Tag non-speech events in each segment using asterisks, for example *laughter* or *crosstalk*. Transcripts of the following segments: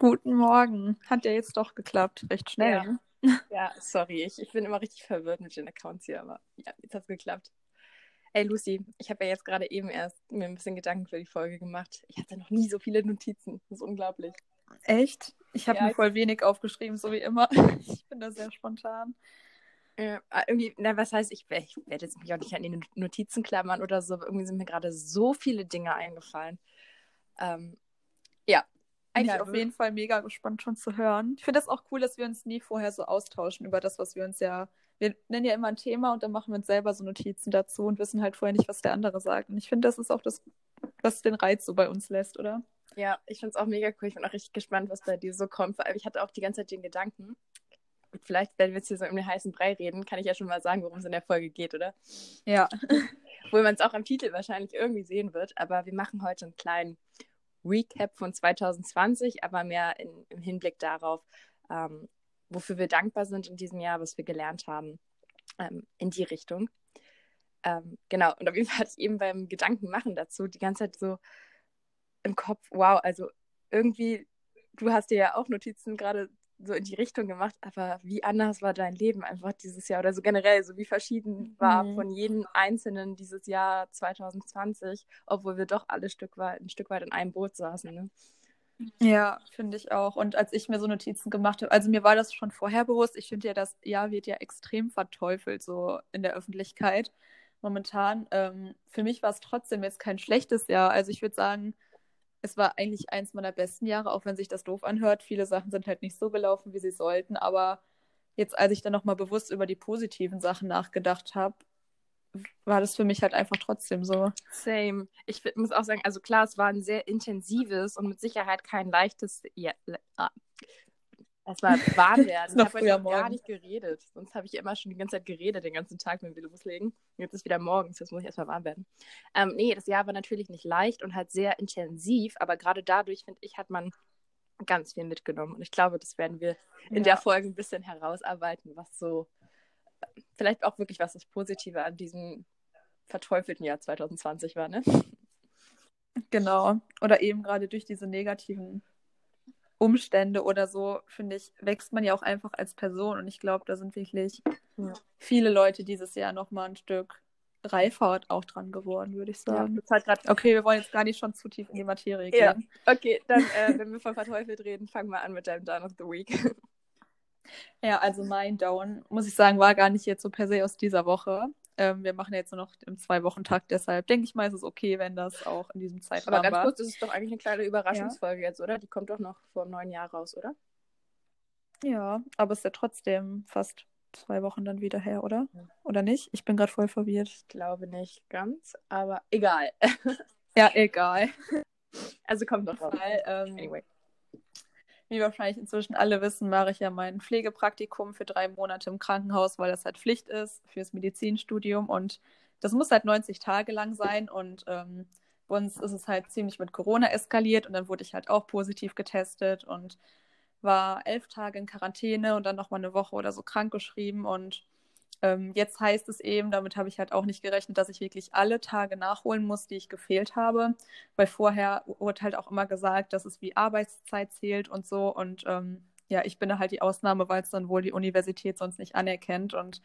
Guten Morgen. Hat ja jetzt doch geklappt. Recht schnell. Ja. ne? *laughs* Ja, sorry, ich, ich bin immer richtig verwirrt mit den Accounts hier, aber ja, jetzt hat's geklappt. Ey, Lucy, ich habe ja jetzt gerade eben erst mir ein bisschen Gedanken für die Folge gemacht. Ich hatte noch nie so viele Notizen. Das ist unglaublich. Echt? Ich habe Ja, mir voll wenig aufgeschrieben, so wie immer. *laughs* Ich bin da sehr spontan. Äh, irgendwie, na, was heißt, ich, ich werde jetzt mich auch nicht an die Notizen klammern oder so, aber irgendwie sind mir gerade so viele Dinge eingefallen. Ähm, ja, Bin ich Egal, auf jeden Fall mega gespannt schon zu hören. Ich finde das auch cool, dass wir uns nie vorher so austauschen über das, was wir uns ja. Wir nennen ja immer ein Thema und dann machen wir uns selber so Notizen dazu und wissen halt vorher nicht, was der andere sagt. Und ich finde, das ist auch das, was den Reiz so bei uns lässt, oder? Ja, ich finde es auch mega cool. Ich bin auch richtig gespannt, was bei dir so kommt. Vor allem, ich hatte auch die ganze Zeit den Gedanken, vielleicht, wenn wir jetzt hier so um den heißen Brei reden, kann ich ja schon mal sagen, worum es in der Folge geht, oder? Ja. *laughs* Obwohl man es auch am Titel wahrscheinlich irgendwie sehen wird. Aber wir machen heute einen kleinen Recap von 2020, aber mehr in, im Hinblick darauf, ähm, wofür wir dankbar sind in diesem Jahr, was wir gelernt haben, ähm, in die Richtung. Ähm, genau, und auf jeden Fall hatte ich eben beim Gedanken machen dazu die ganze Zeit so im Kopf, wow, also irgendwie, du hast dir ja auch Notizen gerade so in die Richtung gemacht, aber wie anders war dein Leben einfach dieses Jahr oder so generell, so wie verschieden war Mhm. von jedem Einzelnen dieses Jahr 2020, obwohl wir doch alle Stück weit, ein Stück weit in einem Boot saßen. Ne? Ja, finde ich auch. Und als ich mir so Notizen gemacht habe, also mir war das schon vorher bewusst, ich finde ja, das Jahr wird ja extrem verteufelt, so in der Öffentlichkeit momentan. Ähm, für mich war es trotzdem jetzt kein schlechtes Jahr. Also ich würde sagen, es war eigentlich eins meiner besten Jahre, auch wenn sich das doof anhört. Viele Sachen sind halt nicht so gelaufen, wie sie sollten. Aber jetzt, als ich dann nochmal bewusst über die positiven Sachen nachgedacht habe, war das für mich halt einfach trotzdem so. Same. Ich muss auch sagen, also klar, es war ein sehr intensives und mit Sicherheit kein leichtes. Ja, ah. Erstmal warm *laughs* werden. Ich habe heute noch gar nicht geredet. Sonst habe ich immer schon die ganze Zeit geredet, den ganzen Tag, wenn wir loslegen. Jetzt ist wieder morgens, jetzt muss ich erstmal warm werden. Ähm, nee, das Jahr war natürlich nicht leicht und halt sehr intensiv, aber gerade dadurch, finde ich, hat man ganz viel mitgenommen. Und ich glaube, das werden wir in Ja. der Folge ein bisschen herausarbeiten, was so, vielleicht auch wirklich, was das Positive an diesem verteufelten Jahr 2020 war, ne? Genau. Oder eben gerade durch diese negativen Umstände oder so, finde ich, wächst man ja auch einfach als Person. Und ich glaube, da sind wirklich Ja. viele Leute dieses Jahr nochmal ein Stück reifer auch dran geworden, würde ich Ja, sagen. das hat gerade Okay, wir wollen jetzt gar nicht schon zu tief in die Materie Ja. gehen. Okay, dann, äh, *laughs* wenn wir von verteufelt reden, fang mal an mit deinem Down of the Week. Ja, also mein Down, muss ich sagen, war gar nicht jetzt so per se aus dieser Woche. Ähm, wir machen ja jetzt nur noch im Zwei-Wochen-Takt, deshalb denke ich mal, ist es okay, wenn das auch in diesem Zeitraum Aber ganz war. kurz, das ist doch eigentlich eine kleine Überraschungsfolge jetzt, oder? Die kommt doch noch vor einem neuen Jahr raus, oder? Ja, aber es ist ja trotzdem fast zwei Wochen dann wieder her, oder? Ja. Oder nicht? Ich bin gerade voll verwirrt. Ich glaube nicht ganz, aber egal. Ja, egal. *laughs* Also kommt noch raus. Weil, ähm, Anyway. Wie wahrscheinlich inzwischen alle wissen, mache ich ja mein Pflegepraktikum für drei Monate im Krankenhaus, weil das halt Pflicht ist fürs Medizinstudium. Und das muss halt 90 Tage lang sein. Und ähm, bei uns ist es halt ziemlich mit Corona eskaliert. Und dann wurde ich halt auch positiv getestet und war elf Tage in Quarantäne und dann nochmal eine Woche oder so krankgeschrieben. Und ähm, jetzt heißt es eben, damit habe ich halt auch nicht gerechnet, dass ich wirklich alle Tage nachholen muss, die ich gefehlt habe, weil vorher wurde halt auch immer gesagt, dass es wie Arbeitszeit zählt und so. Und ähm, ja, ich bin da halt die Ausnahme, weil es dann wohl die Universität sonst nicht anerkennt. Und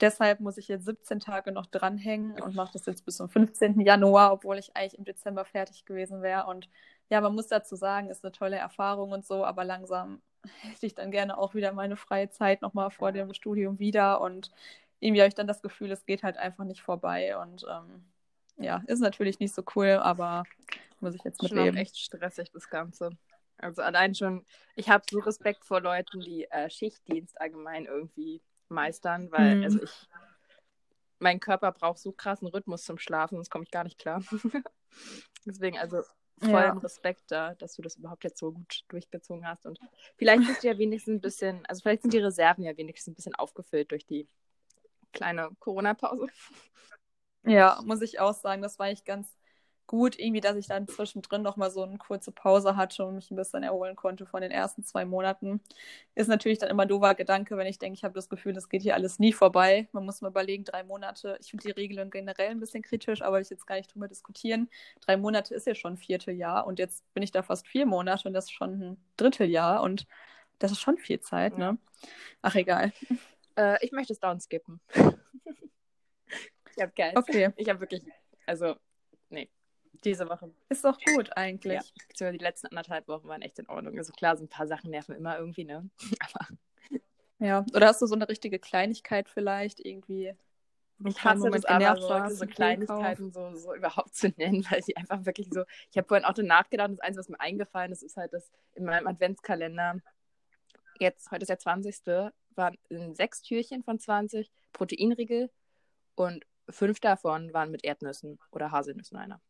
deshalb muss ich jetzt 17 Tage noch dranhängen und mache das jetzt bis zum 15. Januar, obwohl ich eigentlich im Dezember fertig gewesen wäre. Und ja, man muss dazu sagen, ist eine tolle Erfahrung und so, aber langsam *laughs* hätte ich dann gerne auch wieder meine freie Zeit nochmal vor dem Studium wieder und irgendwie habe ich dann das Gefühl, es geht halt einfach nicht vorbei und ähm, ja, ist natürlich nicht so cool, aber muss ich jetzt Schon mitleben. echt stressig, das Ganze. Also allein schon, ich habe so Respekt vor Leuten, die äh, Schichtdienst allgemein irgendwie meistern, weil Mhm. also ich, mein Körper braucht so krassen Rhythmus zum Schlafen, sonst komme ich gar nicht klar. *laughs* Deswegen also vollen Ja. Respekt da, dass du das überhaupt jetzt so gut durchgezogen hast. Und vielleicht bist du ja wenigstens ein bisschen, also vielleicht sind die Reserven ja wenigstens ein bisschen aufgefüllt durch die kleine Corona-Pause. Ja, muss ich auch sagen, das war ich ganz gut, irgendwie, dass ich dann zwischendrin noch mal so eine kurze Pause hatte und mich ein bisschen erholen konnte von den ersten zwei Monaten. Ist natürlich dann immer ein doofer Gedanke, wenn ich denke, ich habe das Gefühl, das geht hier alles nie vorbei. Man muss mal überlegen, drei Monate. Ich finde die Regelung generell ein bisschen kritisch, aber ich jetzt gar nicht drüber diskutieren. Drei Monate ist ja schon ein Vierteljahr und jetzt bin ich da fast vier Monate und das ist schon ein Dritteljahr und das ist schon viel Zeit, ne? Ach, egal. Äh, ich möchte es down skippen. *laughs* ich habe geil. Okay. Ich habe wirklich, also, diese Woche. Ist doch gut eigentlich. Ja, die letzten anderthalb Wochen waren echt in Ordnung. Also klar, so ein paar Sachen nerven immer irgendwie, ne? *laughs* Aber. Ja, oder hast du so eine richtige Kleinigkeit vielleicht irgendwie? Ich hasse das aber, so, so Kleinigkeiten so, so überhaupt zu nennen, *laughs* weil sie einfach wirklich so. Ich habe vorhin auch nachgedacht, das Einzige, was mir eingefallen ist, ist halt, dass in meinem Adventskalender, jetzt, heute ist der 20., waren sechs Türchen von 20 Proteinriegel und fünf davon waren mit Erdnüssen oder Haselnüssen einer.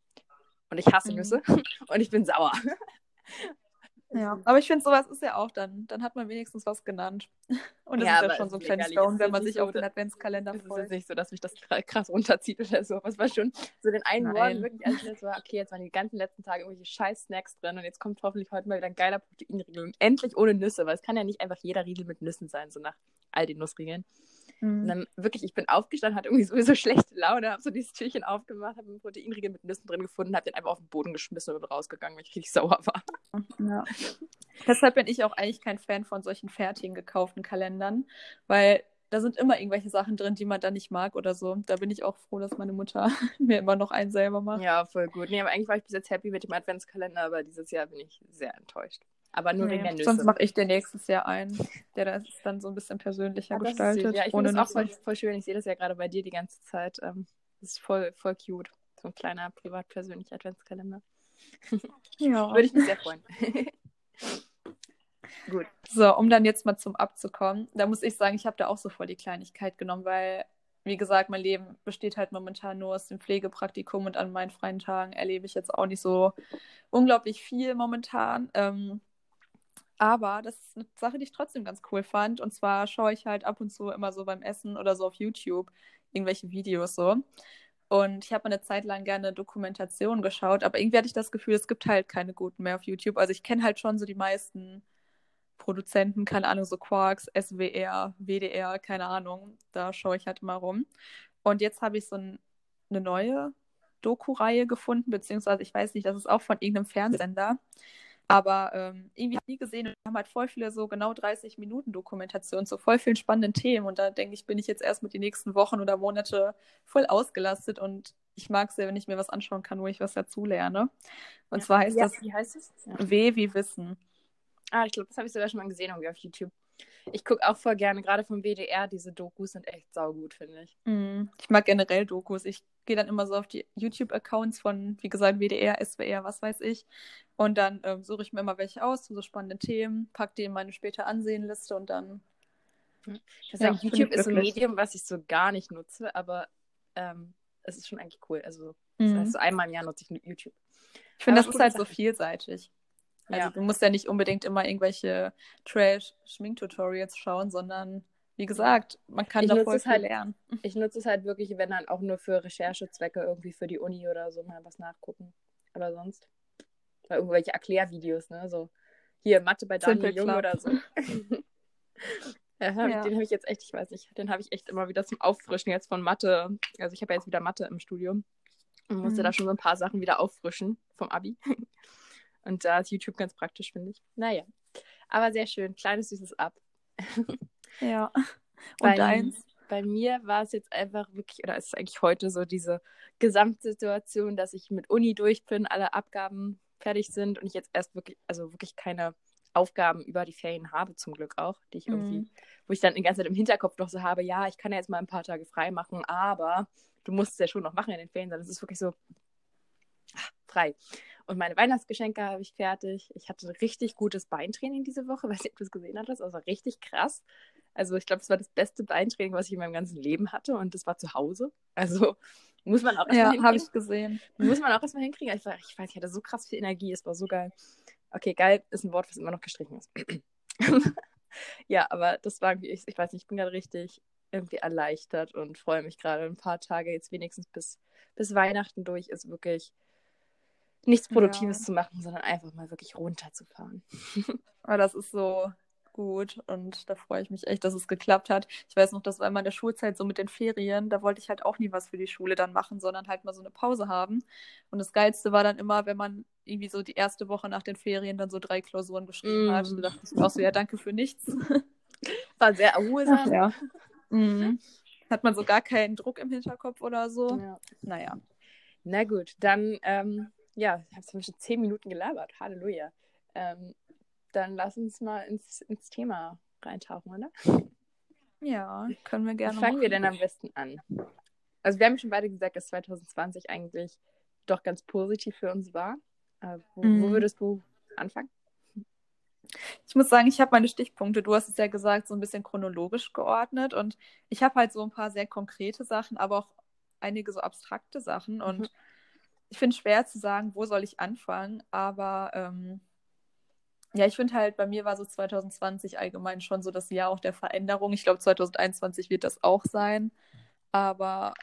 Und ich hasse mhm. Nüsse *laughs* und ich bin sauer. Ja, aber ich finde, sowas ist ja auch dann, dann hat man wenigstens was genannt. *laughs* Und das ja, ist ja schon so ein kleines Stone, wenn man sich auf den Adventskalender freut. Es ist nicht so, dass mich das *laughs* krass runterzieht oder so. Was war schon so den einen Morgen wirklich, als ich war, okay, jetzt waren die ganzen letzten Tage irgendwelche scheiß Snacks drin und jetzt kommt hoffentlich heute mal wieder ein geiler Proteinriegel und endlich ohne Nüsse, weil es kann ja nicht einfach jeder Riegel mit Nüssen sein, so nach all den Nussriegeln. Mhm. Und dann wirklich, ich bin aufgestanden, hatte irgendwie sowieso *laughs* schlechte Laune, habe so dieses Türchen aufgemacht, habe einen Proteinriegel mit Nüssen drin gefunden, habe den einfach auf den Boden geschmissen und bin rausgegangen, weil ich richtig sauer war. Ja. Deshalb bin ich auch eigentlich kein Fan von solchen fertigen gekauften Kalendern, weil da sind immer irgendwelche Sachen drin, die man dann nicht mag oder so. Da bin ich auch froh, dass meine Mutter *laughs* mir immer noch einen selber macht. Ja, voll gut. Nee, aber eigentlich war ich bis jetzt happy mit dem Adventskalender, aber dieses Jahr bin ich sehr enttäuscht. Aber nur nee, wegen der Nüsse. Sonst mache ich dir nächstes Jahr einen, der das dann so ein bisschen persönlicher ja, gestaltet. Ja, ich finde das auch voll, voll, schön. Ich sehe das ja gerade bei dir die ganze Zeit. Ähm, das ist voll, voll cute. So ein kleiner privat-persönlicher Adventskalender. *laughs* Ja. Würde ich mich sehr freuen. *laughs* Gut. So, um dann jetzt mal zum Abzukommen. Da muss ich sagen, ich habe da auch so voll die Kleinigkeit genommen, weil, wie gesagt, mein Leben besteht halt momentan nur aus dem Pflegepraktikum und an meinen freien Tagen erlebe ich jetzt auch nicht so unglaublich viel momentan. Ähm, aber das ist eine Sache, die ich trotzdem ganz cool fand. Und zwar schaue ich halt ab und zu immer so beim Essen oder so auf YouTube irgendwelche Videos so. Und ich habe eine Zeit lang gerne Dokumentation geschaut, aber irgendwie hatte ich das Gefühl, es gibt halt keine guten mehr auf YouTube. Also ich kenne halt schon so die meisten Produzenten, keine Ahnung, so Quarks, SWR, WDR, keine Ahnung. Da schaue ich halt immer rum. Und jetzt habe ich so ein, eine neue Doku-Reihe gefunden, beziehungsweise ich weiß nicht, das ist auch von irgendeinem Fernsehsender. Aber ähm, irgendwie habe ich nie gesehen, wir haben halt voll viele so genau 30 Minuten Dokumentation zu voll vielen spannenden Themen. Und da denke ich, bin ich jetzt erst mit die nächsten Wochen oder Monate voll ausgelastet und ich mag es sehr, wenn ich mir was anschauen kann, wo ich was dazu lerne. Und ja, zwar heißt ja, das wie heißt es? Ja. W wie Wissen. Ah, ich glaube, das habe ich sogar schon mal gesehen irgendwie auf YouTube. Ich gucke auch voll gerne, gerade vom WDR, diese Dokus sind echt saugut, finde ich. Mm, ich mag generell Dokus. Ich gehe dann immer so auf die YouTube-Accounts von, wie gesagt, WDR, SWR, was weiß ich. Und dann ähm, suche ich mir immer welche aus zu so spannenden Themen, packe die in meine später Ansehenliste und dann. Ich ja, sagen, YouTube ist ein Medium, was ich so gar nicht nutze, aber ähm, es ist schon eigentlich cool. Also, das mhm. heißt, so einmal im Jahr nutze ich YouTube. Ich finde, das ist halt so vielseitig. Also ja. du musst ja nicht unbedingt immer irgendwelche Trash-Schminktutorials schauen, sondern wie gesagt, man kann da voll viel halt, lernen. *laughs* Ich nutze es halt wirklich, wenn dann auch nur für Recherchezwecke irgendwie für die Uni oder so mal was nachgucken. Aber sonst. Bei irgendwelche Erklärvideos, ne? So, hier Mathe bei Daniel Jung oder so. *laughs* ja, hab, ja. Den habe ich jetzt echt, ich weiß nicht, den habe ich echt immer wieder zum Auffrischen jetzt von Mathe. Also ich habe ja jetzt wieder Mathe im Studium und musste mhm. da schon so ein paar Sachen wieder auffrischen vom Abi. *laughs* Und da ist YouTube ganz praktisch, finde ich. Naja. Aber sehr schön. Kleines, süßes Ab. Ja. *laughs* Und bei, deins? Bei mir war es jetzt einfach wirklich, oder ist es eigentlich heute so diese Gesamtsituation, dass ich mit Uni durch bin, alle Abgaben fertig sind und ich jetzt erst wirklich, also wirklich keine Aufgaben über die Ferien habe, zum Glück auch, die ich irgendwie, mhm. wo ich dann die ganze Zeit im Hinterkopf noch so habe, ja, ich kann ja jetzt mal ein paar Tage frei machen, aber du musst es ja schon noch machen in den Ferien, sondern es ist wirklich so ach, frei. Und meine Weihnachtsgeschenke habe ich fertig. Ich hatte ein richtig gutes Beintraining diese Woche, *laughs* weiß nicht, ob du es gesehen hattest. Also richtig krass. Also ich glaube, es war das beste Beintraining, was ich in meinem ganzen Leben hatte. Und das war zu Hause. Also *laughs* muss man auch erstmal Ja, habe ich gesehen. Muss man auch erstmal hinkriegen. Ich, war, ich weiß, ich hatte so krass viel Energie. Es war so geil. Okay, geil ist ein Wort, was immer noch gestrichen ist. *laughs* ja, aber das war irgendwie, ich, ich weiß nicht, ich bin gerade richtig irgendwie erleichtert und freue mich gerade ein paar Tage jetzt wenigstens bis, bis Weihnachten durch ist wirklich nichts Produktives ja. zu machen, sondern einfach mal wirklich runterzufahren. Aber *laughs* das ist so gut und da freue ich mich echt, dass es geklappt hat. Ich weiß noch, das war immer in der Schulzeit so mit den Ferien, da wollte ich halt auch nie was für die Schule dann machen, sondern halt mal so eine Pause haben. Und das Geilste war dann immer, wenn man irgendwie so die erste Woche nach den Ferien dann so drei Klausuren geschrieben mm. hat. Und da dachte ich auch so, ja, danke für nichts. *laughs* War sehr erholsam. Ja. Mhm. Hat man so gar keinen Druck im Hinterkopf oder so. Ja. Naja. Na gut, dann, ähm, ja, hast du schon zehn Minuten gelabert. Halleluja. Ähm, dann lass uns mal ins, ins Thema reintauchen, oder? Ja, können wir gerne. Wie fangen machen. wir denn am besten an? Also, wir haben schon beide gesagt, dass 2020 eigentlich doch ganz positiv für uns war. Äh, wo, mhm. wo würdest du anfangen? Ich muss sagen, ich habe meine Stichpunkte, du hast es ja gesagt, so ein bisschen chronologisch geordnet und ich habe halt so ein paar sehr konkrete Sachen, aber auch einige so abstrakte Sachen und mhm. ich finde es schwer zu sagen, wo soll ich anfangen, aber ähm, ja, ich finde halt, bei mir war so 2020 allgemein schon so das Jahr auch der Veränderung. Ich glaube, 2021 wird das auch sein. Aber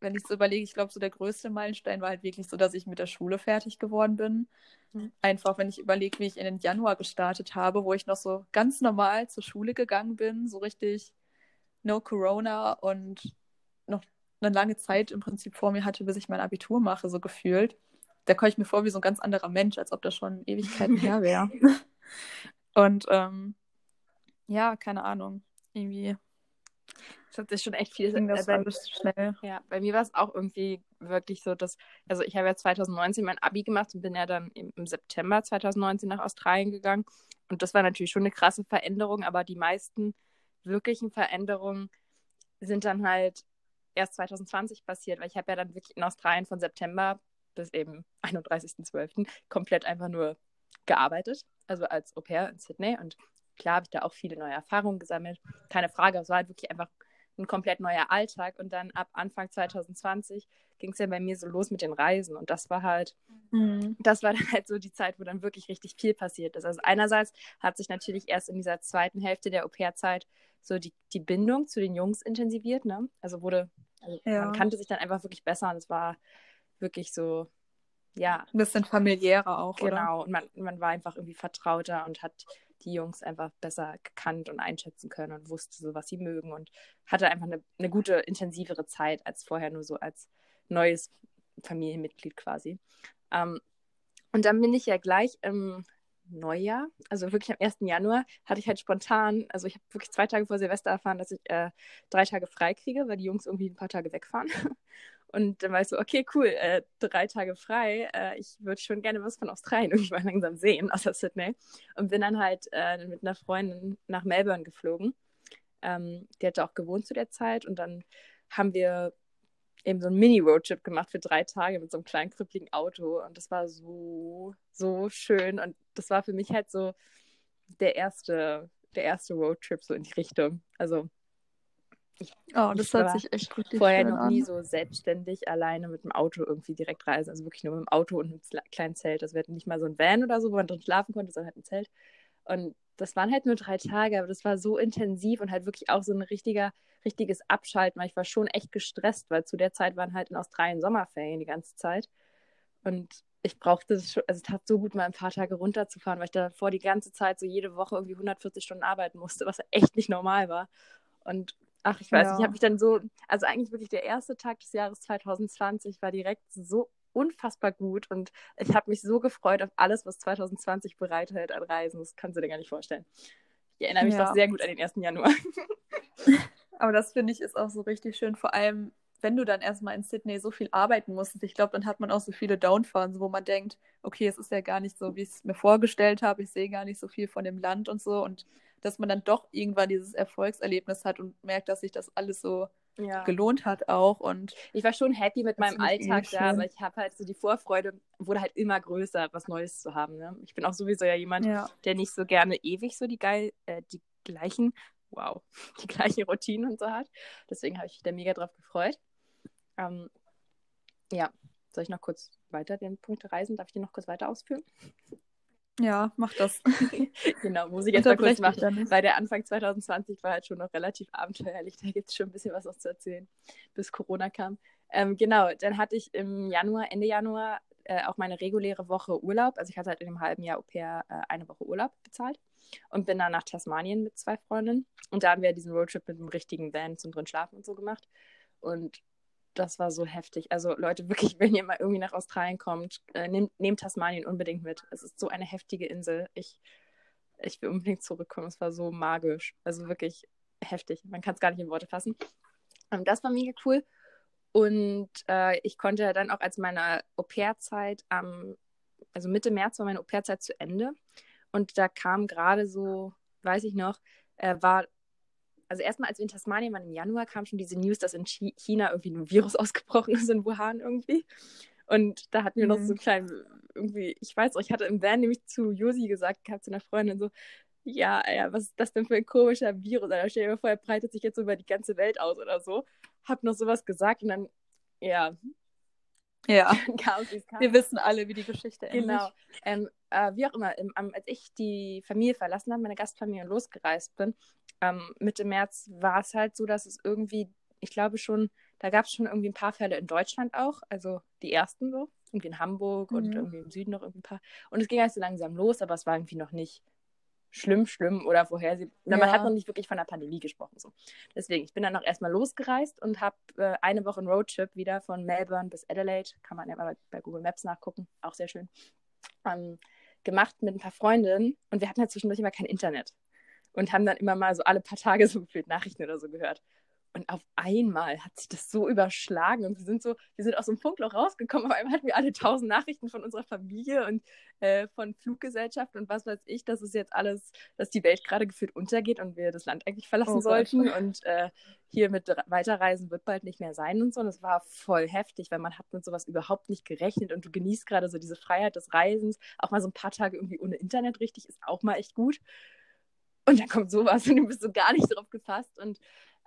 wenn ich so überlege, ich glaube, so der größte Meilenstein war halt wirklich so, dass ich mit der Schule fertig geworden bin. Mhm. Einfach, wenn ich überlege, wie ich in den Januar gestartet habe, wo ich noch so ganz normal zur Schule gegangen bin, so richtig no Corona und noch eine lange Zeit im Prinzip vor mir hatte, bis ich mein Abitur mache, so gefühlt. Da komme ich mir vor wie so ein ganz anderer Mensch, als ob das schon *laughs* Ewigkeiten her wäre. *laughs* Und ähm, ja, keine Ahnung. Irgendwie. Das hat sich schon echt viel. Das äh, bei, schnell. Ja, bei mir war es auch irgendwie wirklich so, dass, also ich habe ja 2019 mein Abi gemacht und bin ja dann im, im September 2019 nach Australien gegangen. Und das war natürlich schon eine krasse Veränderung, aber die meisten wirklichen Veränderungen sind dann halt erst 2020 passiert, weil ich habe ja dann wirklich in Australien von September bis eben 31.12. komplett einfach nur gearbeitet, also als Au pair in Sydney. Und klar habe ich da auch viele neue Erfahrungen gesammelt. Keine Frage, es war halt wirklich einfach ein komplett neuer Alltag. Und dann ab Anfang 2020 ging es ja bei mir so los mit den Reisen. Und das war halt, mhm. das war dann halt so die Zeit, wo dann wirklich richtig viel passiert ist. Also einerseits hat sich natürlich erst in dieser zweiten Hälfte der Au-pair-Zeit so die, die Bindung zu den Jungs intensiviert, ne? Also wurde, also ja. man kannte sich dann einfach wirklich besser und es war wirklich so, ja. Ein bisschen familiärer auch, Genau, oder? und man, man war einfach irgendwie vertrauter und hat die Jungs einfach besser gekannt und einschätzen können und wusste so, was sie mögen und hatte einfach eine, eine gute, intensivere Zeit als vorher nur so als neues Familienmitglied quasi. Ähm, und dann bin ich ja gleich im Neujahr, also wirklich am 1. Januar, hatte ich halt spontan, also ich habe wirklich zwei Tage vor Silvester erfahren, dass ich äh, drei Tage frei kriege, weil die Jungs irgendwie ein paar Tage wegfahren. *laughs* Und dann war ich so, okay, cool, äh, drei Tage frei. Äh, ich würde schon gerne was von Australien *laughs* irgendwann langsam sehen, außer Sydney. Und bin dann halt äh, mit einer Freundin nach Melbourne geflogen. Ähm, die hatte auch gewohnt zu der Zeit. Und dann haben wir eben so einen Mini-Roadtrip gemacht für drei Tage mit so einem kleinen, krüppligen Auto. Und das war so, so schön. Und das war für mich halt so der erste, der erste Roadtrip so in die Richtung. Also oh, das hat sich echt richtig Vorher noch an. nie so selbstständig alleine mit dem Auto irgendwie direkt reisen. Also wirklich nur mit dem Auto und einem kleinen Zelt. Das wäre nicht mal so ein Van oder so, wo man drin schlafen konnte, sondern halt ein Zelt. Und das waren halt nur drei Tage, aber das war so intensiv und halt wirklich auch so ein richtiger, richtiges Abschalten, weil ich war schon echt gestresst, weil zu der Zeit waren halt in Australien Sommerferien die ganze Zeit. Und ich brauchte es schon, also es tat so gut, mal ein paar Tage runterzufahren, weil ich davor die ganze Zeit so jede Woche irgendwie 140 Stunden arbeiten musste, was echt nicht normal war. Und Ach, ich weiß, ja. ich habe mich dann so, also eigentlich wirklich der erste Tag des Jahres 2020 war direkt so unfassbar gut und ich habe mich so gefreut auf alles, was 2020 bereithält an Reisen. Das kannst du dir gar nicht vorstellen. Ich erinnere mich ja. doch sehr gut an den 1. Januar. *laughs* Aber das finde ich ist auch so richtig schön, vor allem wenn du dann erstmal in Sydney so viel arbeiten musstest, ich glaube, dann hat man auch so viele Downphasen, wo man denkt, okay, es ist ja gar nicht so, wie ich es mir vorgestellt habe, ich sehe gar nicht so viel von dem Land und so und dass man dann doch irgendwann dieses Erfolgserlebnis hat und merkt, dass sich das alles so ja. gelohnt hat auch. Und ich war schon happy mit meinem Alltag da, aber ich habe halt so die Vorfreude, wurde halt immer größer, was Neues zu haben. Ne? Ich bin auch sowieso ja jemand, ja. der nicht so gerne ewig so die geil, äh, die gleichen, wow, *laughs* die gleiche Routine und so hat. Deswegen habe ich mich da mega drauf gefreut. Ähm, ja, soll ich noch kurz weiter den Punkt reisen? Darf ich den noch kurz weiter ausführen? Ja, mach das. *laughs* genau, muss ich jetzt mal kurz machen, weil der Anfang 2020 war halt schon noch relativ abenteuerlich. Da gibt es schon ein bisschen was noch zu erzählen, bis Corona kam. Ähm, genau, dann hatte ich im Januar, Ende Januar, äh, auch meine reguläre Woche Urlaub. Also ich hatte halt in einem halben Jahr Au pair äh, eine Woche Urlaub bezahlt und bin dann nach Tasmanien mit zwei Freundinnen. Und da haben wir diesen Roadtrip mit einem richtigen Van zum drin schlafen und so gemacht. Und das war so heftig. Also Leute, wirklich, wenn ihr mal irgendwie nach Australien kommt, äh, nehmt, nehmt Tasmanien unbedingt mit. Es ist so eine heftige Insel. Ich, ich will unbedingt zurückkommen. Es war so magisch. Also wirklich heftig. Man kann es gar nicht in Worte fassen. Ähm, das war mega cool. Und äh, ich konnte dann auch als meine Au-pair-Zeit am, also Mitte März war meine Au-pair-Zeit zu Ende. Und da kam gerade so, weiß ich noch, äh, war also erstmal, als wir in Tasmanien waren im Januar, kam schon diese News, dass in China irgendwie ein Virus *laughs* ausgebrochen ist in Wuhan irgendwie. Und da hatten wir mhm. noch so einen kleinen, irgendwie, ich weiß auch, ich hatte im Van nämlich zu Josi gesagt, gehabt zu einer Freundin so, ja, ja, was ist das denn für ein komischer Virus? Da stell dir mal vor, er breitet sich jetzt so über die ganze Welt aus oder so. Hab noch sowas gesagt und dann, ja. Ja, *laughs* wir wissen alle, wie die Geschichte endet. Genau. Ähm, äh, wie auch immer, ähm, als ich die Familie verlassen habe, meine Gastfamilie und losgereist bin, ähm, Mitte März war es halt so, dass es irgendwie, ich glaube schon, da gab es schon irgendwie ein paar Fälle in Deutschland auch, also die ersten so, irgendwie in Hamburg mhm. und irgendwie im Süden noch irgendwie ein paar. Und es ging halt so langsam los, aber es war irgendwie noch nicht schlimm, schlimm oder vorhersehbar. Ja. Man hat noch nicht wirklich von der Pandemie gesprochen. So. Deswegen, ich bin dann noch erstmal losgereist und habe äh, eine Woche einen Roadtrip wieder von Melbourne bis Adelaide, kann man ja mal bei Google Maps nachgucken, auch sehr schön, ähm, gemacht mit ein paar Freundinnen und wir hatten halt zwischendurch immer kein Internet und haben dann immer mal so alle paar Tage so gefühlt Nachrichten oder so gehört. Und auf einmal hat sich das so überschlagen und wir sind so, wir sind aus einem Funkloch rausgekommen. Auf einmal hatten wir alle tausend Nachrichten von unserer Familie und äh, von Fluggesellschaft und was weiß ich, dass es jetzt alles, dass die Welt gerade gefühlt untergeht und wir das Land eigentlich verlassen oh sollten Gott. und äh, hier mit Weiterreisen wird bald nicht mehr sein und so. Und es war voll heftig, weil man hat mit sowas überhaupt nicht gerechnet und du genießt gerade so diese Freiheit des Reisens. Auch mal so ein paar Tage irgendwie ohne Internet richtig ist auch mal echt gut. Und dann kommt sowas und du bist so gar nicht drauf gefasst. Und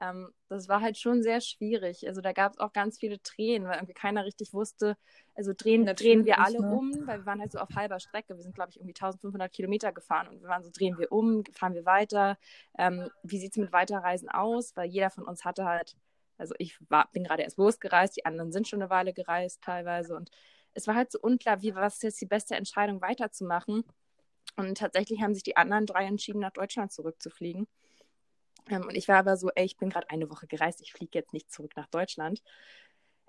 ähm, das war halt schon sehr schwierig. Also da gab es auch ganz viele Tränen, weil irgendwie keiner richtig wusste, also drehen, drehen wir alle ne? um, weil wir waren halt so auf halber Strecke. Wir sind, glaube ich, irgendwie 1500 Kilometer gefahren und wir waren so, drehen wir um, fahren wir weiter. Ähm, wie sieht es mit Weiterreisen aus? Weil jeder von uns hatte halt, also ich war, bin gerade erst losgereist, die anderen sind schon eine Weile gereist teilweise und es war halt so unklar, wie was jetzt die beste Entscheidung weiterzumachen. Und tatsächlich haben sich die anderen drei entschieden, nach Deutschland zurückzufliegen. Ähm, und ich war aber so, ey, ich bin gerade eine Woche gereist, ich fliege jetzt nicht zurück nach Deutschland.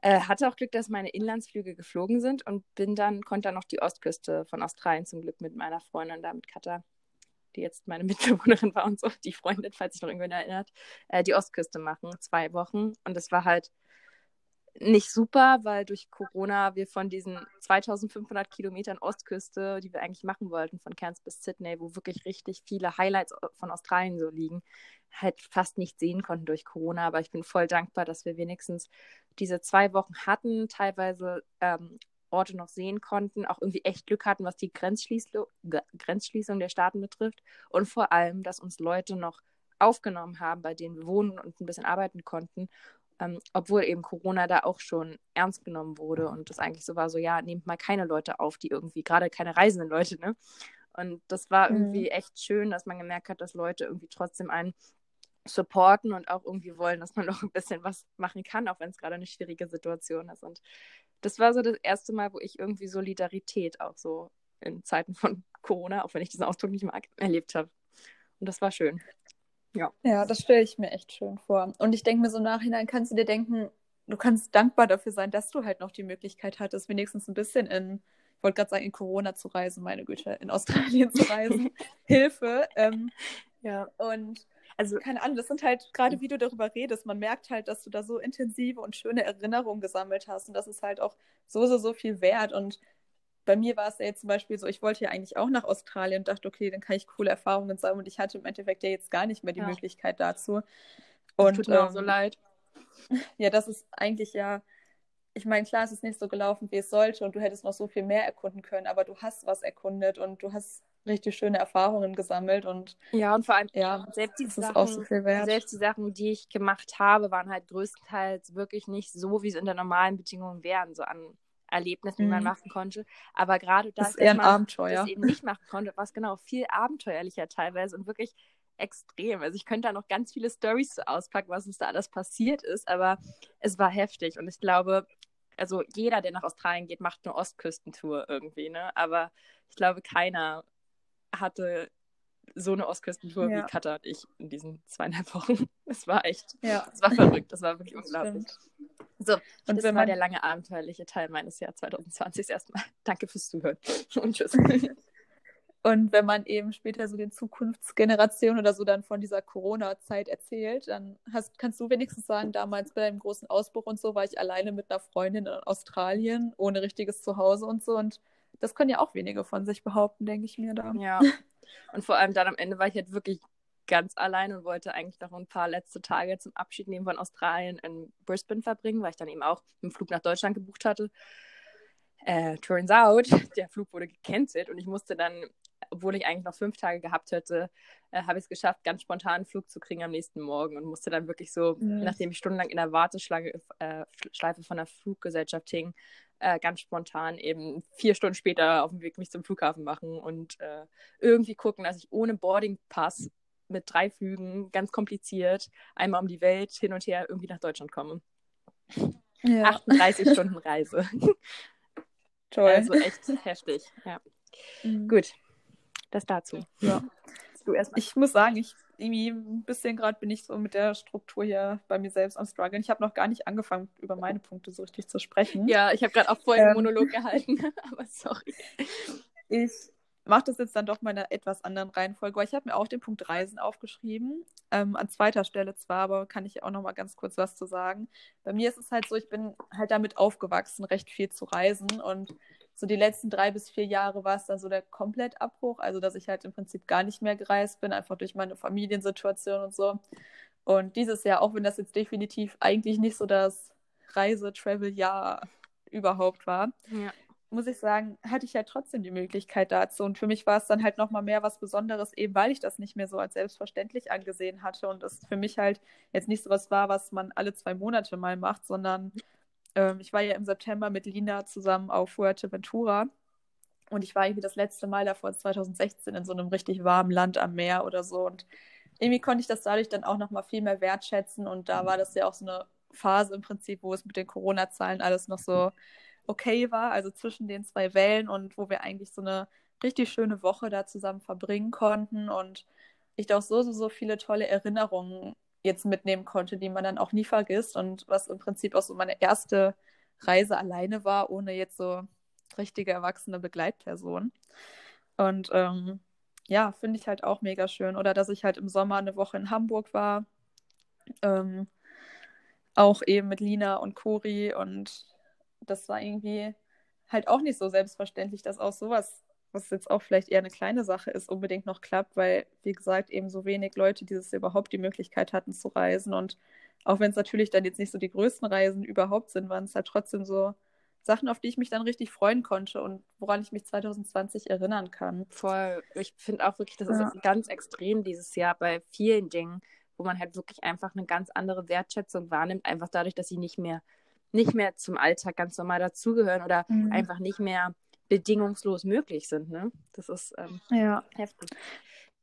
Äh, hatte auch Glück, dass meine Inlandsflüge geflogen sind und bin dann, konnte dann noch die Ostküste von Australien zum Glück mit meiner Freundin da mit Katha, die jetzt meine *laughs* Mitbewohnerin war und so, die Freundin, falls sich noch irgendwann erinnert, äh, die Ostküste machen, zwei Wochen. Und es war halt nicht super, weil durch Corona wir von diesen 2500 Kilometern Ostküste, die wir eigentlich machen wollten, von Cairns bis Sydney, wo wirklich richtig viele Highlights von Australien so liegen, halt fast nicht sehen konnten durch Corona. Aber ich bin voll dankbar, dass wir wenigstens diese zwei Wochen hatten, teilweise ähm, Orte noch sehen konnten, auch irgendwie echt Glück hatten, was die Grenzschließung, Grenzschließung der Staaten betrifft und vor allem, dass uns Leute noch aufgenommen haben, bei denen wir wohnen und ein bisschen arbeiten konnten ähm, obwohl eben Corona da auch schon ernst genommen wurde und das eigentlich so war, so ja, nehmt mal keine Leute auf, die irgendwie, gerade keine reisenden Leute, ne? Und das war mhm. irgendwie echt schön, dass man gemerkt hat, dass Leute irgendwie trotzdem einen supporten und auch irgendwie wollen, dass man *laughs* noch ein bisschen was machen kann, auch wenn es gerade eine schwierige Situation ist. Und das war so das erste Mal, wo ich irgendwie Solidarität auch so in Zeiten von Corona, auch wenn ich diesen Ausdruck nicht mag, erlebt habe. Und das war schön. Ja. Ja, das stelle ich mir echt schön vor. Und ich denke mir so im Nachhinein, kannst du dir denken, du kannst dankbar dafür sein, dass du halt noch die Möglichkeit hattest, wenigstens ein bisschen in, ich wollte gerade sagen, in Corona zu reisen, meine Güte, in Australien zu reisen. *laughs* Hilfe. Ähm, ja. Und also, keine Ahnung, das sind halt, gerade wie du darüber redest, man merkt halt, dass du da so intensive und schöne Erinnerungen gesammelt hast. Und das ist halt auch so, so, so viel wert. Und bei mir war es ja jetzt zum Beispiel so, ich wollte ja eigentlich auch nach Australien und dachte, okay, dann kann ich coole Erfahrungen sammeln und ich hatte im Endeffekt ja jetzt gar nicht mehr die ja. Möglichkeit dazu. Und, tut mir ähm, auch so leid. *laughs* Ja, das ist eigentlich ja, ich meine, klar, es ist nicht so gelaufen, wie es sollte und du hättest noch so viel mehr erkunden können, aber du hast was erkundet und du hast richtig schöne Erfahrungen gesammelt und ja und vor allem ja selbst die Sachen so selbst die Sachen die ich gemacht habe waren halt größtenteils wirklich nicht so wie es unter normalen Bedingungen wären so an Erlebnis, die mhm. man machen konnte. Aber gerade das, das dass man Abenteuer. das eben nicht machen konnte, war es genau viel abenteuerlicher teilweise und wirklich extrem. Also ich könnte da noch ganz viele Stories so auspacken, was uns da alles passiert ist, aber es war heftig und ich glaube, also jeder, der nach Australien geht, macht eine Ostküstentour irgendwie, ne? Aber ich glaube, keiner hatte so eine Ostküstentour ja. wie Katha und ich in diesen zweieinhalb Wochen. *laughs* Es war echt, ja. es war verrückt, das war wirklich das unglaublich. Stimmt. So, und das war man... der lange abenteuerliche Teil meines Jahr 2020 erstmal. *laughs* Danke fürs Zuhören *laughs* und tschüss. Und wenn man eben später so den Zukunftsgenerationen oder so dann von dieser Corona-Zeit erzählt, dann hast, kannst du wenigstens sagen, damals bei deinem großen Ausbruch und so war ich alleine mit einer Freundin in Australien, ohne richtiges Zuhause und so. Und das können ja auch wenige von sich behaupten, denke ich mir da. Ja. Und vor allem dann am Ende war ich halt wirklich ganz allein und wollte eigentlich noch ein paar letzte Tage zum Abschied nehmen von Australien in Brisbane verbringen, weil ich dann eben auch einen Flug nach Deutschland gebucht hatte. Äh, turns out, der Flug wurde gecancelt und ich musste dann obwohl ich eigentlich noch fünf Tage gehabt hätte, äh, habe ich es geschafft, ganz spontan einen Flug zu kriegen am nächsten Morgen und musste dann wirklich so, mhm. nachdem ich stundenlang in der Warteschleife äh, von der Fluggesellschaft hing, äh, ganz spontan eben vier Stunden später auf dem Weg mich zum Flughafen machen und äh, irgendwie gucken, dass ich ohne Boardingpass mit drei Flügen, ganz kompliziert, einmal um die Welt hin und her irgendwie nach Deutschland komme. Ja. 38 Stunden *laughs* Reise. Toll. Also echt heftig, ja. Mhm. Gut, das dazu. Ja. Ich muss sagen, ich irgendwie ein bisschen gerade bin ich so mit der Struktur hier bei mir selbst am struggeln. Ich habe noch gar nicht angefangen, über meine Punkte so richtig zu sprechen. Ja, ich habe gerade auch vorhin ähm, einen Monolog gehalten, *laughs* aber sorry. Ich mache das jetzt dann doch mal in einer etwas anderen Reihenfolge, weil ich habe mir auch den Punkt Reisen aufgeschrieben. Ähm, an zweiter Stelle zwar, aber kann ich auch noch mal ganz kurz was zu sagen. Bei mir ist es halt so, ich bin halt damit aufgewachsen, recht viel zu reisen und so die letzten drei bis vier Jahre war es dann so der Komplettabbruch, also dass ich halt im Prinzip gar nicht mehr gereist bin, einfach durch meine Familiensituation und so. Und dieses Jahr, auch wenn das jetzt definitiv eigentlich nicht so das Reise-Travel-Jahr überhaupt war, ja. muss ich sagen, hatte ich halt trotzdem die Möglichkeit dazu. Und für mich war es dann halt nochmal mehr was Besonderes, eben weil ich das nicht mehr so als selbstverständlich angesehen hatte und es für mich halt jetzt nicht so was war, was man alle zwei Monate mal macht, sondern ähm, ich war ja im September mit Lina zusammen auf Fuerteventura. Und ich war irgendwie das letzte Mal davor 2016 in so einem richtig warmen Land am Meer oder so. Und irgendwie konnte ich das dadurch dann auch nochmal viel mehr wertschätzen. Und da war das ja auch so eine Phase im Prinzip, wo es mit den Corona-Zahlen alles noch so okay war, also zwischen den zwei Wellen und wo wir eigentlich so eine richtig schöne Woche da zusammen verbringen konnten und ich da auch so, so, so viele tolle Erinnerungen jetzt mitnehmen konnte, die man dann auch nie vergisst und was im Prinzip auch so meine erste Reise alleine war, ohne jetzt so richtige erwachsene Begleitperson. Und ähm, ja, finde ich halt auch mega schön. Oder dass ich halt im Sommer eine Woche in Hamburg war. Ähm, auch eben mit Lina und Cori und das war irgendwie halt auch nicht so selbstverständlich, dass auch sowas was jetzt auch vielleicht eher eine kleine Sache ist, unbedingt noch klappt, weil, wie gesagt, eben so wenig Leute dieses überhaupt die Möglichkeit hatten zu reisen. Und auch wenn es natürlich dann jetzt nicht so die größten Reisen überhaupt sind, waren es halt trotzdem so Sachen, auf die ich mich dann richtig freuen konnte und woran ich mich 2020 erinnern kann. Voll. Ich finde auch wirklich, das ja. ist ganz extrem dieses Jahr bei vielen Dingen, wo man halt wirklich einfach eine ganz andere Wertschätzung wahrnimmt, einfach dadurch, dass sie nicht mehr nicht mehr zum Alltag ganz normal dazugehören oder mhm. einfach nicht mehr bedingungslos möglich sind. Ne? Das ist ähm, ja. heftig.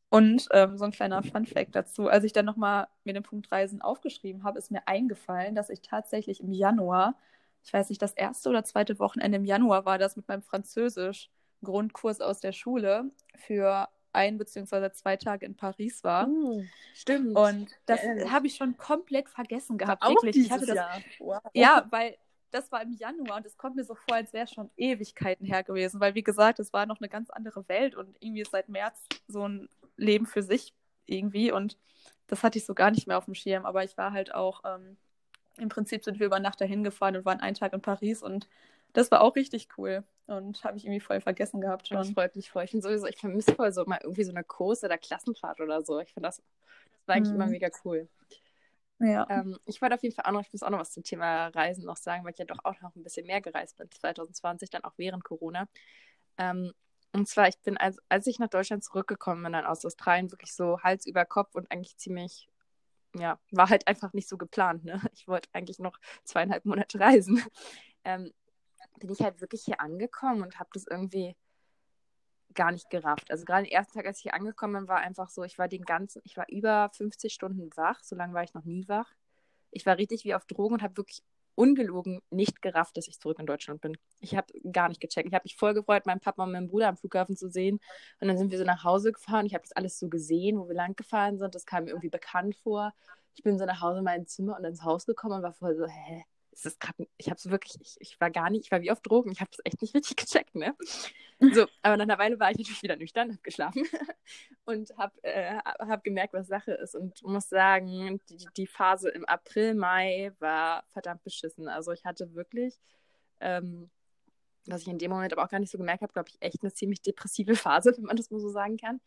Und ähm, so ein kleiner Fun-Fact dazu: Als ich dann nochmal mir den Punkt Reisen aufgeschrieben habe, ist mir eingefallen, dass ich tatsächlich im Januar, ich weiß nicht, das erste oder zweite Wochenende im Januar war das mit meinem Französisch-Grundkurs aus der Schule für ein beziehungsweise zwei Tage in Paris war. Uh, stimmt. Und das ja, habe ich schon komplett vergessen gehabt. Auch wirklich. Dieses das, Jahr. Wow. Ja, weil das war im Januar und es kommt mir so vor, als wäre es schon Ewigkeiten her gewesen, weil wie gesagt, es war noch eine ganz andere Welt und irgendwie ist seit März so ein Leben für sich irgendwie und das hatte ich so gar nicht mehr auf dem Schirm, aber ich war halt auch, ähm, im Prinzip sind wir über Nacht dahin gefahren und waren einen Tag in Paris und das war auch richtig cool und habe ich irgendwie voll vergessen gehabt schon. Das freut mich voll. Ich, sowieso, ich vermisse voll so mal irgendwie so eine Kurs oder Klassenfahrt oder so. Ich finde das, das war eigentlich mhm. immer mega cool. Ja. Ähm, ich wollte auf jeden Fall auch noch, ich muss auch noch was zum Thema Reisen noch sagen, weil ich ja doch auch noch ein bisschen mehr gereist bin 2020, dann auch während Corona. Ähm, und zwar, ich bin, als, als ich nach Deutschland zurückgekommen bin, dann aus Australien, wirklich so Hals über Kopf und eigentlich ziemlich, ja, war halt einfach nicht so geplant, ne? Ich wollte eigentlich noch zweieinhalb Monate reisen. *laughs* Ähm, bin ich halt wirklich hier angekommen und habe das irgendwie gar nicht gerafft. Also gerade den ersten Tag, als ich hier angekommen bin, war einfach so, ich war den ganzen, ich war über 50 Stunden wach, so lange war ich noch nie wach. Ich war richtig wie auf Drogen und habe wirklich ungelogen nicht gerafft, dass ich zurück in Deutschland bin. Ich habe gar nicht gecheckt. Ich habe mich voll gefreut, meinen Papa und meinen Bruder am Flughafen zu sehen. Und dann sind wir so nach Hause gefahren. Ich habe das alles so gesehen, wo wir lang gefahren sind. Das kam mir irgendwie bekannt vor. Ich bin so nach Hause in mein Zimmer und ins Haus gekommen und war voll so, hä, ist das gerade, ich habe so wirklich, ich, ich war gar nicht, ich war wie auf Drogen, ich habe das echt nicht *laughs* richtig gecheckt, ne? *laughs* So, aber nach einer Weile war ich natürlich wieder nüchtern, habe geschlafen *laughs* und habe äh, hab gemerkt, was Sache ist und muss sagen, die, die Phase im April, Mai war verdammt beschissen. Also ich hatte wirklich, ähm, was ich in dem Moment aber auch gar nicht so gemerkt habe, glaube ich, echt eine ziemlich depressive Phase, wenn man das mal so sagen kann,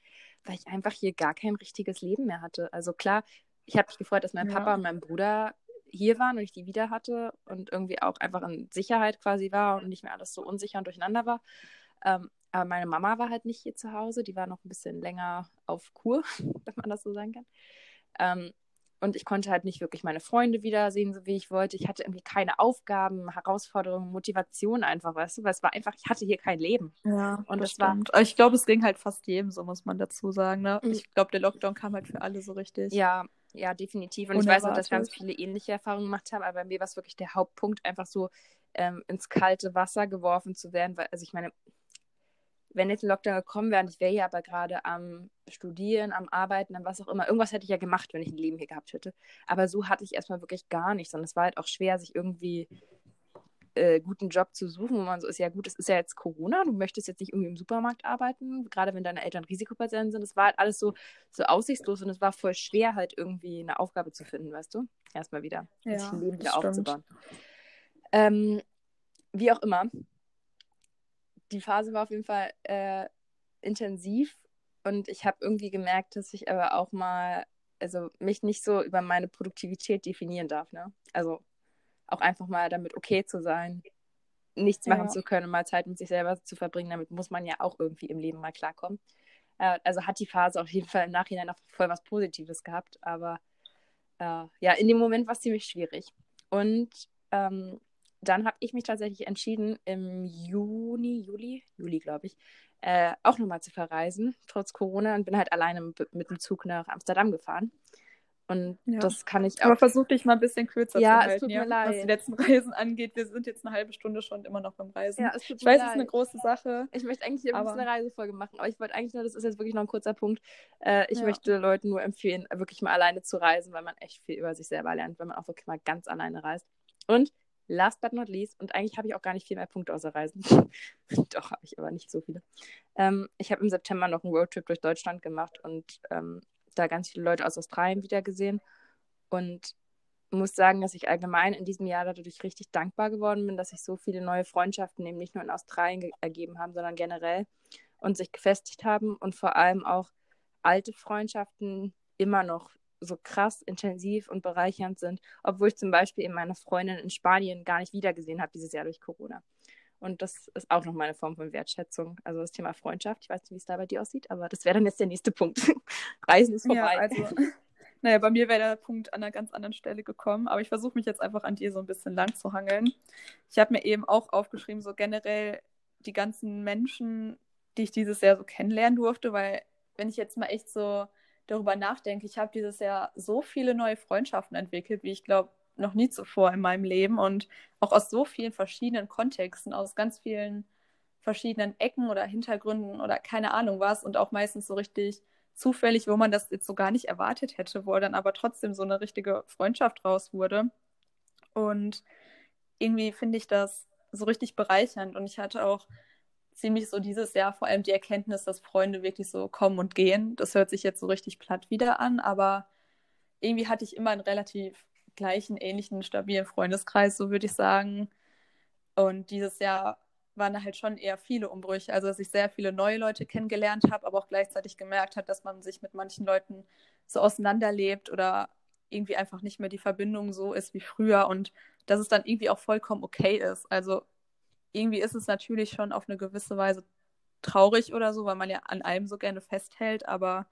weil ich einfach hier gar kein richtiges Leben mehr hatte. Also klar, ich habe mich gefreut, dass mein ja. Papa und mein Bruder hier waren und ich die wieder hatte und irgendwie auch einfach in Sicherheit quasi war und nicht mehr alles so unsicher und durcheinander war. Ähm, aber meine Mama war halt nicht hier zu Hause, die war noch ein bisschen länger auf Kur, *laughs* wenn man das so sagen kann. Ähm, und ich konnte halt nicht wirklich meine Freunde wiedersehen, so wie ich wollte. Ich hatte irgendwie keine Aufgaben, Herausforderungen, Motivation einfach, weißt du, weil es war einfach, ich hatte hier kein Leben. Ja, und das, das war. Ich glaube, es ging halt fast jedem, so muss man dazu sagen. Ne? Mhm. Ich glaube, der Lockdown kam halt für alle so richtig. Ja, ja, definitiv. Und Unerwartet. ich weiß auch, dass ganz viele ähnliche Erfahrungen gemacht haben, aber bei mir war es wirklich der Hauptpunkt, einfach so ähm, ins kalte Wasser geworfen zu werden, weil, also ich meine, wenn jetzt ein Lockdown gekommen wäre und ich wäre ja aber gerade am Studieren, am Arbeiten, am was auch immer, irgendwas hätte ich ja gemacht, wenn ich ein Leben hier gehabt hätte. Aber so hatte ich erstmal wirklich gar nichts. Und es war halt auch schwer, sich irgendwie äh, guten Job zu suchen, wo man so ist, ja gut, es ist ja jetzt Corona, du möchtest jetzt nicht irgendwie im Supermarkt arbeiten, gerade wenn deine Eltern Risikopatienten sind. Es war halt alles so, so aussichtslos und es war voll schwer, halt irgendwie eine Aufgabe zu finden, weißt du? Erstmal wieder, ja, sich ein Leben wieder aufzubauen. Ähm, wie auch immer, die Phase war auf jeden Fall äh, intensiv und ich habe irgendwie gemerkt, dass ich aber auch mal, also mich nicht so über meine Produktivität definieren darf, ne? Also auch einfach mal damit okay zu sein, nichts machen ja. zu können, mal Zeit mit sich selber zu verbringen. Damit muss man ja auch irgendwie im Leben mal klarkommen. Äh, also hat die Phase auf jeden Fall im Nachhinein auch voll was Positives gehabt, aber äh, ja, in dem Moment war es ziemlich schwierig. Und ähm, dann habe ich mich tatsächlich entschieden, im Juni, Juli, Juli glaube ich, äh, auch nochmal zu verreisen, trotz Corona, und bin halt alleine mit, mit dem Zug nach Amsterdam gefahren. Und ja. das kann ich auch. Aber versuch dich mal ein bisschen kürzer ja, zu halten. Es tut mir leid. Was die letzten *laughs* Reisen angeht. Wir sind jetzt eine halbe Stunde schon immer noch beim Reisen. Ja, es tut ich weiß, es ist eine große Sache. Ich möchte eigentlich hier aber... ein bisschen eine Reisefolge machen, aber ich wollte eigentlich nur, das ist jetzt wirklich noch ein kurzer Punkt. Äh, ich ja. möchte Leuten nur empfehlen, wirklich mal alleine zu reisen, weil man echt viel über sich selber lernt, wenn man auch wirklich mal ganz alleine reist. Und last but not least, und eigentlich habe ich auch gar nicht viel mehr Punkte außer Reisen. *laughs* Doch, habe ich aber nicht so viele. Ähm, ich habe im September noch einen Roadtrip durch Deutschland gemacht und ähm, da ganz viele Leute aus Australien wieder gesehen. Und muss sagen, dass ich allgemein in diesem Jahr dadurch richtig dankbar geworden bin, dass sich so viele neue Freundschaften eben nicht nur in Australien ergeben haben, sondern generell und sich gefestigt haben und vor allem auch alte Freundschaften immer noch so krass intensiv und bereichernd sind, obwohl ich zum Beispiel eben meine Freundin in Spanien gar nicht wiedergesehen habe dieses Jahr durch Corona. Und das ist auch noch meine Form von Wertschätzung. Also das Thema Freundschaft. Ich weiß nicht, wie es da bei dir aussieht, aber das wäre dann jetzt der nächste Punkt. *laughs* Reisen ist vorbei. Ja, also, *laughs* naja, bei mir wäre der Punkt an einer ganz anderen Stelle gekommen, aber ich versuche mich jetzt einfach an dir so ein bisschen lang zu hangeln. Ich habe mir eben auch aufgeschrieben, so generell die ganzen Menschen, die ich dieses Jahr so kennenlernen durfte, weil wenn ich jetzt mal echt so darüber nachdenke, ich habe dieses Jahr so viele neue Freundschaften entwickelt, wie ich glaube, noch nie zuvor in meinem Leben und auch aus so vielen verschiedenen Kontexten, aus ganz vielen verschiedenen Ecken oder Hintergründen oder keine Ahnung was und auch meistens so richtig zufällig, wo man das jetzt so gar nicht erwartet hätte, wo dann aber trotzdem so eine richtige Freundschaft raus wurde. Und irgendwie finde ich das so richtig bereichernd und ich hatte auch ziemlich so dieses Jahr vor allem die Erkenntnis, dass Freunde wirklich so kommen und gehen. Das hört sich jetzt so richtig platt wieder an, aber irgendwie hatte ich immer einen relativ gleichen, ähnlichen, stabilen Freundeskreis, so würde ich sagen. Und dieses Jahr waren da halt schon eher viele Umbrüche. Also, dass ich sehr viele neue Leute kennengelernt habe, aber auch gleichzeitig gemerkt habe, dass man sich mit manchen Leuten so auseinanderlebt oder irgendwie einfach nicht mehr die Verbindung so ist wie früher und dass es dann irgendwie auch vollkommen okay ist. Also, irgendwie ist es natürlich schon auf eine gewisse Weise traurig oder so, weil man ja an allem so gerne festhält, aber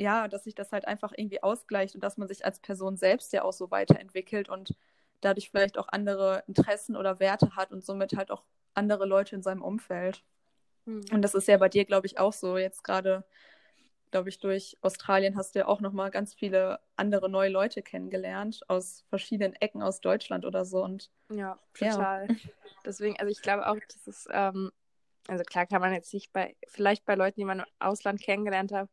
ja, dass sich das halt einfach irgendwie ausgleicht und dass man sich als Person selbst ja auch so weiterentwickelt und dadurch vielleicht auch andere Interessen oder Werte hat und somit halt auch andere Leute in seinem Umfeld. Mhm. Und das ist ja bei dir, glaube ich, auch so. Jetzt gerade glaube ich, durch Australien hast du ja auch nochmal ganz viele andere neue Leute kennengelernt aus verschiedenen Ecken aus Deutschland oder so. Und ja, total. Ja. Deswegen, also ich glaube auch, dass es, ähm, also klar kann man jetzt nicht bei, vielleicht bei Leuten, die man im Ausland kennengelernt hat,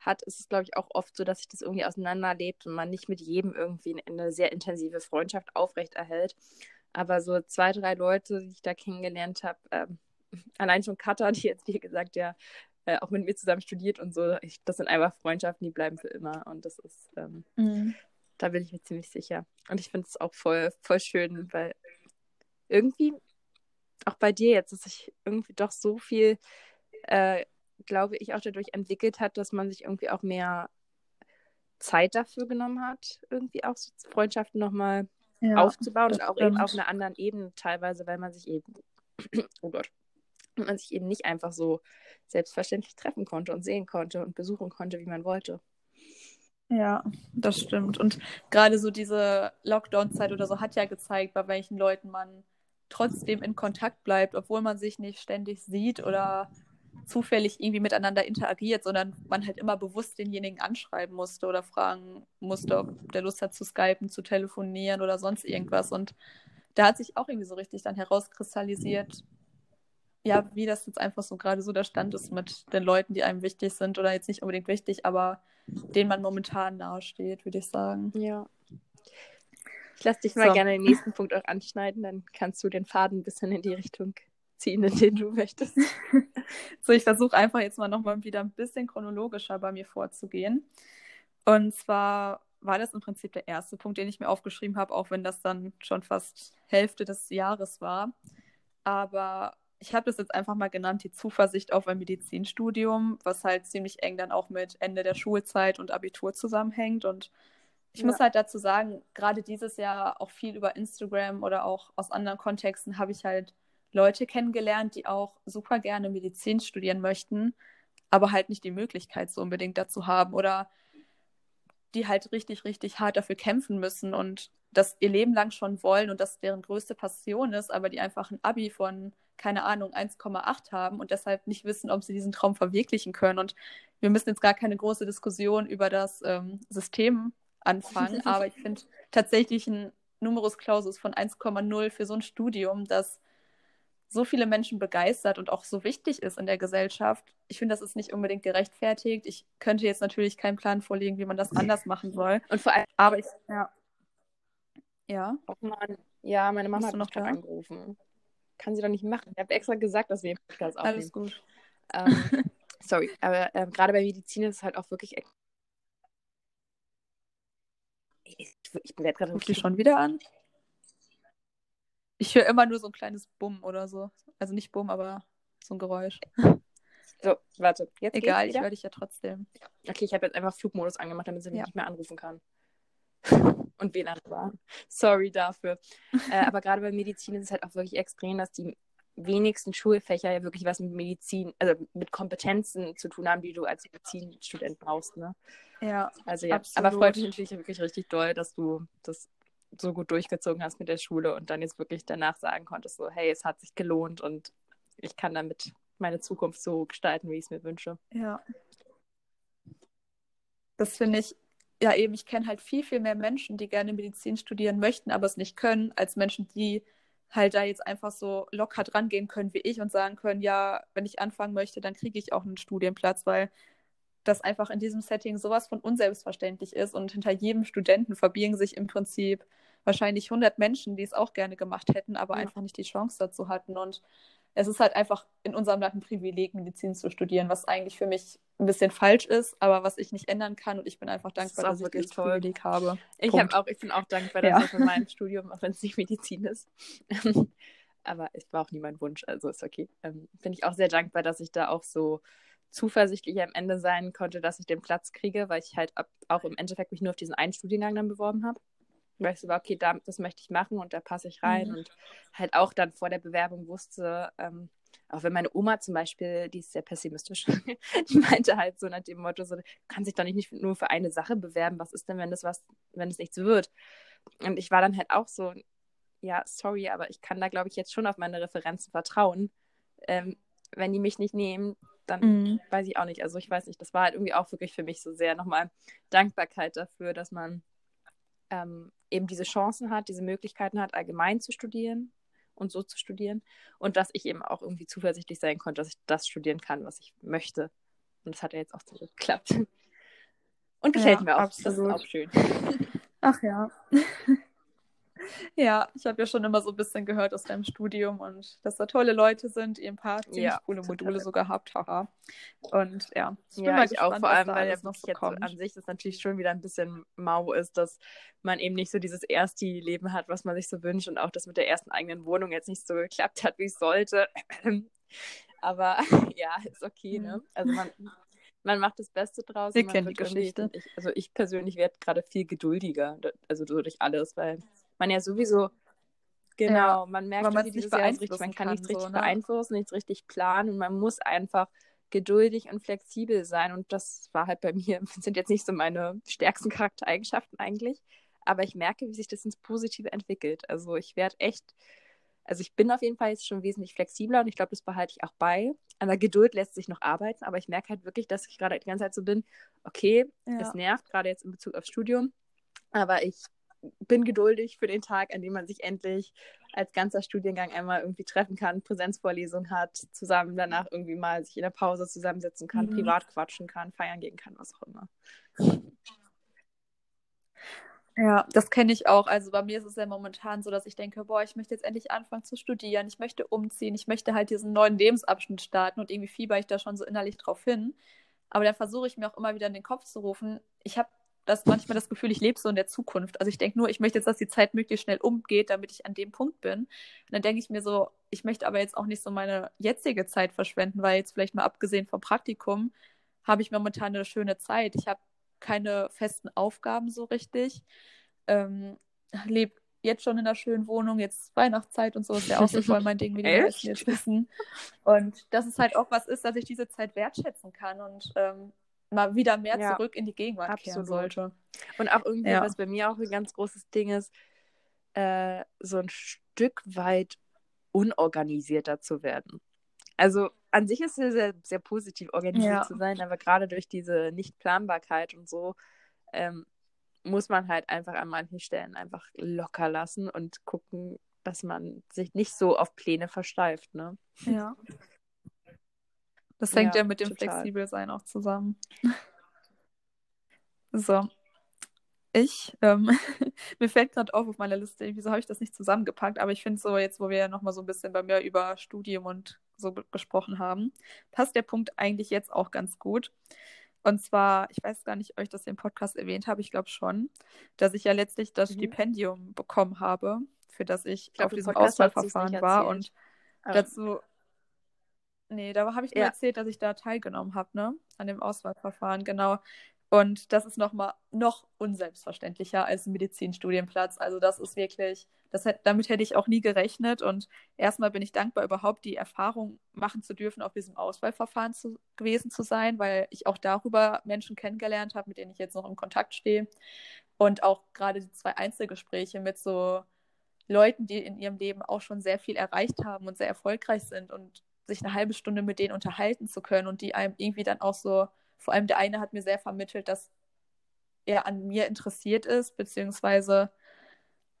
hat, ist es, glaube ich, auch oft so, dass sich das irgendwie auseinanderlebt und man nicht mit jedem irgendwie eine sehr intensive Freundschaft aufrechterhält. Aber so zwei, drei Leute, die ich da kennengelernt habe, ähm, *laughs* allein schon Katha, die jetzt, wie gesagt, ja äh, auch mit mir zusammen studiert und so, ich, das sind einfach Freundschaften, die bleiben für immer. Und das ist, ähm, mhm. da bin ich mir ziemlich sicher. Und ich finde es auch voll, voll schön, weil irgendwie, auch bei dir jetzt, dass sich irgendwie doch so viel, äh, glaube ich, auch dadurch entwickelt hat, dass man sich irgendwie auch mehr Zeit dafür genommen hat, irgendwie auch so Freundschaften nochmal ja, aufzubauen und auch stimmt. eben auf einer anderen Ebene teilweise, weil man sich eben, *clears throat* oh Gott, man sich eben nicht einfach so selbstverständlich treffen konnte und sehen konnte und besuchen konnte, wie man wollte. Ja, das stimmt. Und gerade so diese Lockdown-Zeit oder so hat ja gezeigt, bei welchen Leuten man trotzdem in Kontakt bleibt, obwohl man sich nicht ständig sieht oder zufällig irgendwie miteinander interagiert, sondern man halt immer bewusst denjenigen anschreiben musste oder fragen musste, ob der Lust hat zu skypen, zu telefonieren oder sonst irgendwas. Und da hat sich auch irgendwie so richtig dann herauskristallisiert, ja, wie das jetzt einfach so gerade so der Stand ist mit den Leuten, die einem wichtig sind oder jetzt nicht unbedingt wichtig, aber denen man momentan nahesteht, würde ich sagen. Ja. Ich lasse dich mal so. gerne den nächsten Punkt auch anschneiden, dann kannst du den Faden ein bisschen in die Richtung ziehen, in den du *laughs* möchtest. so, ich versuche einfach jetzt mal nochmal wieder ein bisschen chronologischer bei mir vorzugehen. Und zwar war das im Prinzip der erste Punkt, den ich mir aufgeschrieben habe, auch wenn das dann schon fast Hälfte des Jahres war. Aber ich habe das jetzt einfach mal genannt, die Zuversicht auf ein Medizinstudium, was halt ziemlich eng dann auch mit Ende der Schulzeit und Abitur zusammenhängt. Und ich ja. muss halt dazu sagen, gerade dieses Jahr auch viel über Instagram oder auch aus anderen Kontexten habe ich halt Leute kennengelernt, die auch super gerne Medizin studieren möchten, aber halt nicht die Möglichkeit so unbedingt dazu haben oder die halt richtig, richtig hart dafür kämpfen müssen und das ihr Leben lang schon wollen und das deren größte Passion ist, aber die einfach ein Abi von, keine Ahnung, 1,8 haben und deshalb nicht wissen, ob sie diesen Traum verwirklichen können. Und wir müssen jetzt gar keine große Diskussion über das ähm, System anfangen, *laughs* aber ich finde tatsächlich ein Numerus Clausus von 1,0 für so ein Studium, das so viele Menschen begeistert und auch so wichtig ist in der Gesellschaft. Ich finde, das ist nicht unbedingt gerechtfertigt. Ich könnte jetzt natürlich keinen Plan vorlegen, wie man das anders machen soll. Und vor allem, aber ich, ja. Ja. Oh Mann. Ja, meine Mama hat noch da angerufen. Kann sie doch nicht machen. Ich habe extra gesagt, dass wir den Podcast aufnehmen. Alles gut. Ähm, *laughs* sorry, aber ähm, gerade bei Medizin ist es halt auch wirklich. Ich, ich werde gerade. Ruft die schon wieder an? Ich höre immer nur so ein kleines Bumm oder so. Also nicht Bumm, aber so ein Geräusch. So, warte. Jetzt Egal, ich höre dich ja trotzdem. Okay, ich habe jetzt einfach Flugmodus angemacht, damit sie mich ja. nicht mehr anrufen kann. *laughs* Und WLAN war. Sorry dafür. äh, aber gerade bei Medizin ist es halt auch wirklich extrem, dass die wenigsten Schulfächer ja wirklich was mit Medizin, also mit Kompetenzen zu tun haben, die du als Medizinstudent brauchst, ne? Ja. Also ja, absolut. aber freut mich natürlich wirklich richtig doll, dass du das so gut durchgezogen hast mit der Schule und dann jetzt wirklich danach sagen konntest, so, hey, es hat sich gelohnt und ich kann damit meine Zukunft so gestalten, wie ich es mir wünsche. Ja. Das finde ich, ja eben, ich kenne halt viel, viel mehr Menschen, die gerne Medizin studieren möchten, aber es nicht können, als Menschen, die halt da jetzt einfach so locker dran gehen können wie ich und sagen können, ja, wenn ich anfangen möchte, dann kriege ich auch einen Studienplatz, weil das einfach in diesem Setting sowas von unselbstverständlich ist und hinter jedem Studenten verbiegen sich im Prinzip wahrscheinlich 100 Menschen, die es auch gerne gemacht hätten, aber ja. einfach nicht die Chance dazu hatten. Und es ist halt einfach in unserem Land ein Privileg, Medizin zu studieren, was eigentlich für mich ein bisschen falsch ist, aber was ich nicht ändern kann. Und ich bin einfach dankbar, das dass ich dieses toll. Privileg habe. Ich, hab auch, ich bin auch dankbar ja. dafür für mein Studium, auch wenn es nicht Medizin ist. *laughs* aber es war auch nie mein Wunsch, also ist okay. Ähm, bin ich auch sehr dankbar, dass ich da auch so zuversichtlich am Ende sein konnte, dass ich den Platz kriege, weil ich halt ab, auch im Endeffekt mich nur auf diesen einen Studiengang dann beworben habe. Weil ich so war, okay, da, das möchte ich machen und da passe ich rein. Mhm. Und halt auch dann vor der Bewerbung wusste, ähm, auch wenn meine Oma zum Beispiel, die ist sehr pessimistisch, *laughs* die meinte halt so nach dem Motto, so, du kannst dich doch nicht nur für eine Sache bewerben, was ist denn, wenn das was, wenn es nichts wird? Und ich war dann halt auch so, ja, sorry, aber ich kann da, glaube ich, jetzt schon auf meine Referenzen vertrauen. Ähm, wenn die mich nicht nehmen, dann mhm. weiß ich auch nicht. Also ich weiß nicht, das war halt irgendwie auch wirklich für mich so sehr nochmal Dankbarkeit dafür, dass man ähm, eben diese Chancen hat, diese Möglichkeiten hat, allgemein zu studieren und so zu studieren. Und dass ich eben auch irgendwie zuversichtlich sein konnte, dass ich das studieren kann, was ich möchte. Und das hat ja jetzt auch so geklappt. Und gefällt ja, mir auch. Absolut. Das ist auch schön. Ach ja. Ja, ich habe ja schon immer so ein bisschen gehört aus deinem Studium und dass da tolle Leute sind, ihr ein paar ziemlich ja, coole Module sogar habt, haha. Und ja, ich bin ja, mal ich gespannt, auch vor allem, weil ja noch so jetzt kommt. an sich das natürlich schon wieder ein bisschen mau ist, dass man eben nicht so dieses erste Leben hat, was man sich so wünscht und auch das mit der ersten eigenen Wohnung jetzt nicht so geklappt hat, wie es sollte. *clears throat* Aber *laughs* ja, ist okay, ne? Mhm. Also man, man macht das Beste draus. Wir kennen die Geschichte. Ich, also ich persönlich werde gerade viel geduldiger, also so durch alles, weil man ja sowieso, genau, ja, man merkt, man, Jahr richtig, man kann, kann nichts so, richtig ne? beeinflussen, nichts richtig planen und man muss einfach geduldig und flexibel sein. Und das war halt bei mir, *laughs* sind jetzt nicht so meine stärksten Charaktereigenschaften eigentlich. Aber ich merke, wie sich das ins Positive entwickelt. Also ich werde echt, also ich bin auf jeden Fall jetzt schon wesentlich flexibler und ich glaube, das behalte ich auch bei. An der Geduld lässt sich noch arbeiten, aber ich merke halt wirklich, dass ich gerade die ganze Zeit so bin, okay, ja. es nervt, gerade jetzt in Bezug aufs Studium, aber ich bin geduldig für den Tag, an dem man sich endlich als ganzer Studiengang einmal irgendwie treffen kann, Präsenzvorlesung hat, zusammen danach irgendwie mal sich in der Pause zusammensetzen kann, mhm. privat quatschen kann, feiern gehen kann, was auch immer. Ja, das kenne ich auch. Also bei mir ist es ja momentan so, dass ich denke, boah, ich möchte jetzt endlich anfangen zu studieren, ich möchte umziehen, ich möchte halt diesen neuen Lebensabschnitt starten und irgendwie fieber ich da schon so innerlich drauf hin. Aber dann versuche ich mir auch immer wieder in den Kopf zu rufen, ich habe das manchmal das Gefühl, ich lebe so in der Zukunft. Also ich denke nur, ich möchte jetzt, dass die Zeit möglichst schnell umgeht, damit ich an dem Punkt bin. Und dann denke ich mir so, ich möchte aber jetzt auch nicht so meine jetzige Zeit verschwenden, weil jetzt vielleicht mal abgesehen vom Praktikum habe ich momentan eine schöne Zeit. Ich habe keine festen Aufgaben so richtig. Ähm, lebe jetzt schon in einer schönen Wohnung, jetzt Weihnachtszeit und so ist ja auch so voll mein Ding, wie die meisten jetzt wissen. Und das ist halt auch was ist, dass ich diese Zeit wertschätzen kann und ähm, mal wieder mehr ja, zurück in die Gegenwart absolut. kehren sollte. Und auch irgendwie, ja. was bei mir auch ein ganz großes Ding ist, äh, so ein Stück weit unorganisierter zu werden. Also an sich ist es sehr, sehr positiv, organisiert ja. zu sein, aber gerade durch diese Nichtplanbarkeit und so ähm, muss man halt einfach an manchen Stellen einfach locker lassen und gucken, dass man sich nicht so auf Pläne versteift, ne? Ja. Das hängt ja, ja mit dem total. Flexibelsein auch zusammen. *laughs* so. Ich, ähm, *laughs* mir fällt gerade auf auf meiner Liste, wieso habe ich das nicht zusammengepackt, aber ich finde so, jetzt, wo wir ja nochmal so ein bisschen bei mir über Studium und so gesprochen haben, passt der Punkt eigentlich jetzt auch ganz gut. Und zwar, ich weiß gar nicht, ob ich das im Podcast erwähnt habe, ich glaube schon, dass ich ja letztlich das mhm. Stipendium bekommen habe, für das ich, ich glaub, auf diesem Auswahlverfahren war. Und dazu Nee, da habe ich dir ja. erzählt, dass ich da teilgenommen habe, ne? An dem Auswahlverfahren, genau. Und das ist noch mal noch unselbstverständlicher als ein Medizinstudienplatz. Also das ist wirklich, das damit hätte ich auch nie gerechnet. Und erstmal bin ich dankbar, überhaupt die Erfahrung machen zu dürfen, auf diesem Auswahlverfahren zu, gewesen zu sein, weil ich auch darüber Menschen kennengelernt habe, mit denen ich jetzt noch in Kontakt stehe. Und auch gerade die zwei Einzelgespräche mit so Leuten, die in ihrem Leben auch schon sehr viel erreicht haben und sehr erfolgreich sind und sich eine halbe Stunde mit denen unterhalten zu können und die einem irgendwie dann auch so, vor allem der eine hat mir sehr vermittelt, dass er an mir interessiert ist, beziehungsweise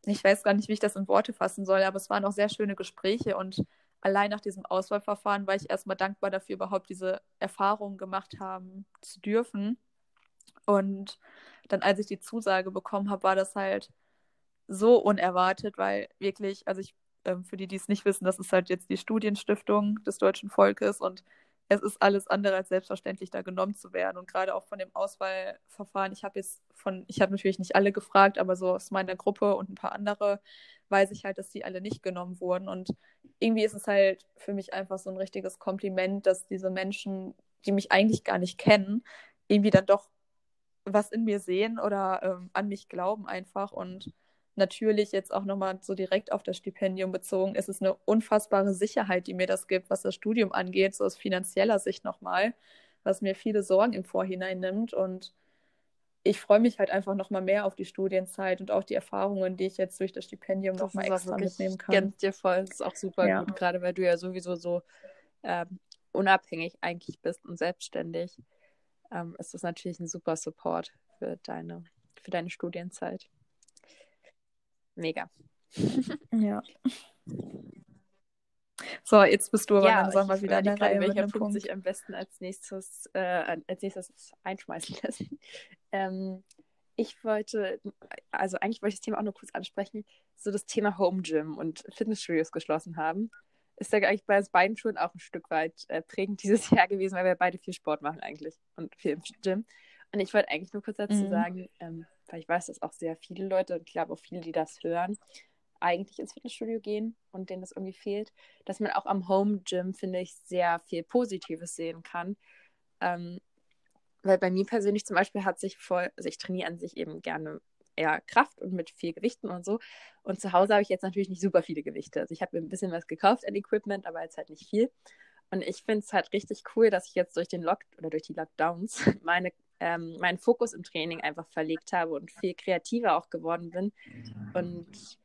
ich weiß gar nicht, wie ich das in Worte fassen soll, aber es waren auch sehr schöne Gespräche und allein nach diesem Auswahlverfahren war ich erstmal dankbar dafür, überhaupt diese Erfahrung gemacht haben zu dürfen. Und dann, als ich die Zusage bekommen habe, war das halt so unerwartet, weil wirklich, also ich ähm, für die, die es nicht wissen, das ist halt jetzt die Studienstiftung des deutschen Volkes und es ist alles andere als selbstverständlich, da genommen zu werden. Und gerade auch von dem Auswahlverfahren, ich habe jetzt von, ich habe natürlich nicht alle gefragt, aber so aus meiner Gruppe und ein paar andere weiß ich halt, dass die alle nicht genommen wurden. Und irgendwie ist es halt für mich einfach so ein richtiges Kompliment, dass diese Menschen, die mich eigentlich gar nicht kennen, irgendwie dann doch was in mir sehen oder ähm, an mich glauben einfach. Und natürlich jetzt auch nochmal so direkt auf das Stipendium bezogen, ist es eine unfassbare Sicherheit, die mir das gibt, was das Studium angeht, so aus finanzieller Sicht nochmal, was mir viele Sorgen im Vorhinein nimmt. Und ich freue mich halt einfach nochmal mehr auf die Studienzeit und auch die Erfahrungen, die ich jetzt durch das Stipendium nochmal extra mitnehmen kann. Ganz dir voll, das ist auch super ja. gut, gerade weil du ja sowieso so ähm, unabhängig eigentlich bist und selbstständig, ähm, ist das natürlich ein super Support für deine, für deine Studienzeit. Mega. Ja. So, jetzt bist du aber ja, langsam mal wieder an der Reihe. Welcher Punkt, Punkt sich am besten als nächstes, äh, als nächstes einschmeißen *laughs* lässt. ähm, ich wollte, also eigentlich wollte ich das Thema auch nur kurz ansprechen, so das Thema Home Gym und Fitnessstudios geschlossen haben. Ist ja eigentlich bei uns beiden schon auch ein Stück weit äh, prägend dieses *laughs* Jahr gewesen, weil wir beide viel Sport machen eigentlich und viel im Gym. Und ich wollte eigentlich nur kurz dazu mhm. sagen, ähm, weil ich weiß, dass auch sehr viele Leute, und ich glaube auch viele, die das hören, eigentlich ins Fitnessstudio gehen und denen das irgendwie fehlt, dass man auch am Home Gym, finde ich, sehr viel Positives sehen kann. Ähm, weil bei mir persönlich zum Beispiel hat sich voll, also ich trainiere an sich eben gerne eher Kraft und mit viel Gewichten und so. Und zu Hause habe ich jetzt natürlich nicht super viele Gewichte. Also ich habe mir ein bisschen was gekauft an Equipment, aber jetzt halt nicht viel. Und ich finde es halt richtig cool, dass ich jetzt durch den Lock oder durch die Lockdowns *laughs* meine, ähm, meinen Fokus im Training einfach verlegt habe und viel kreativer auch geworden bin. Und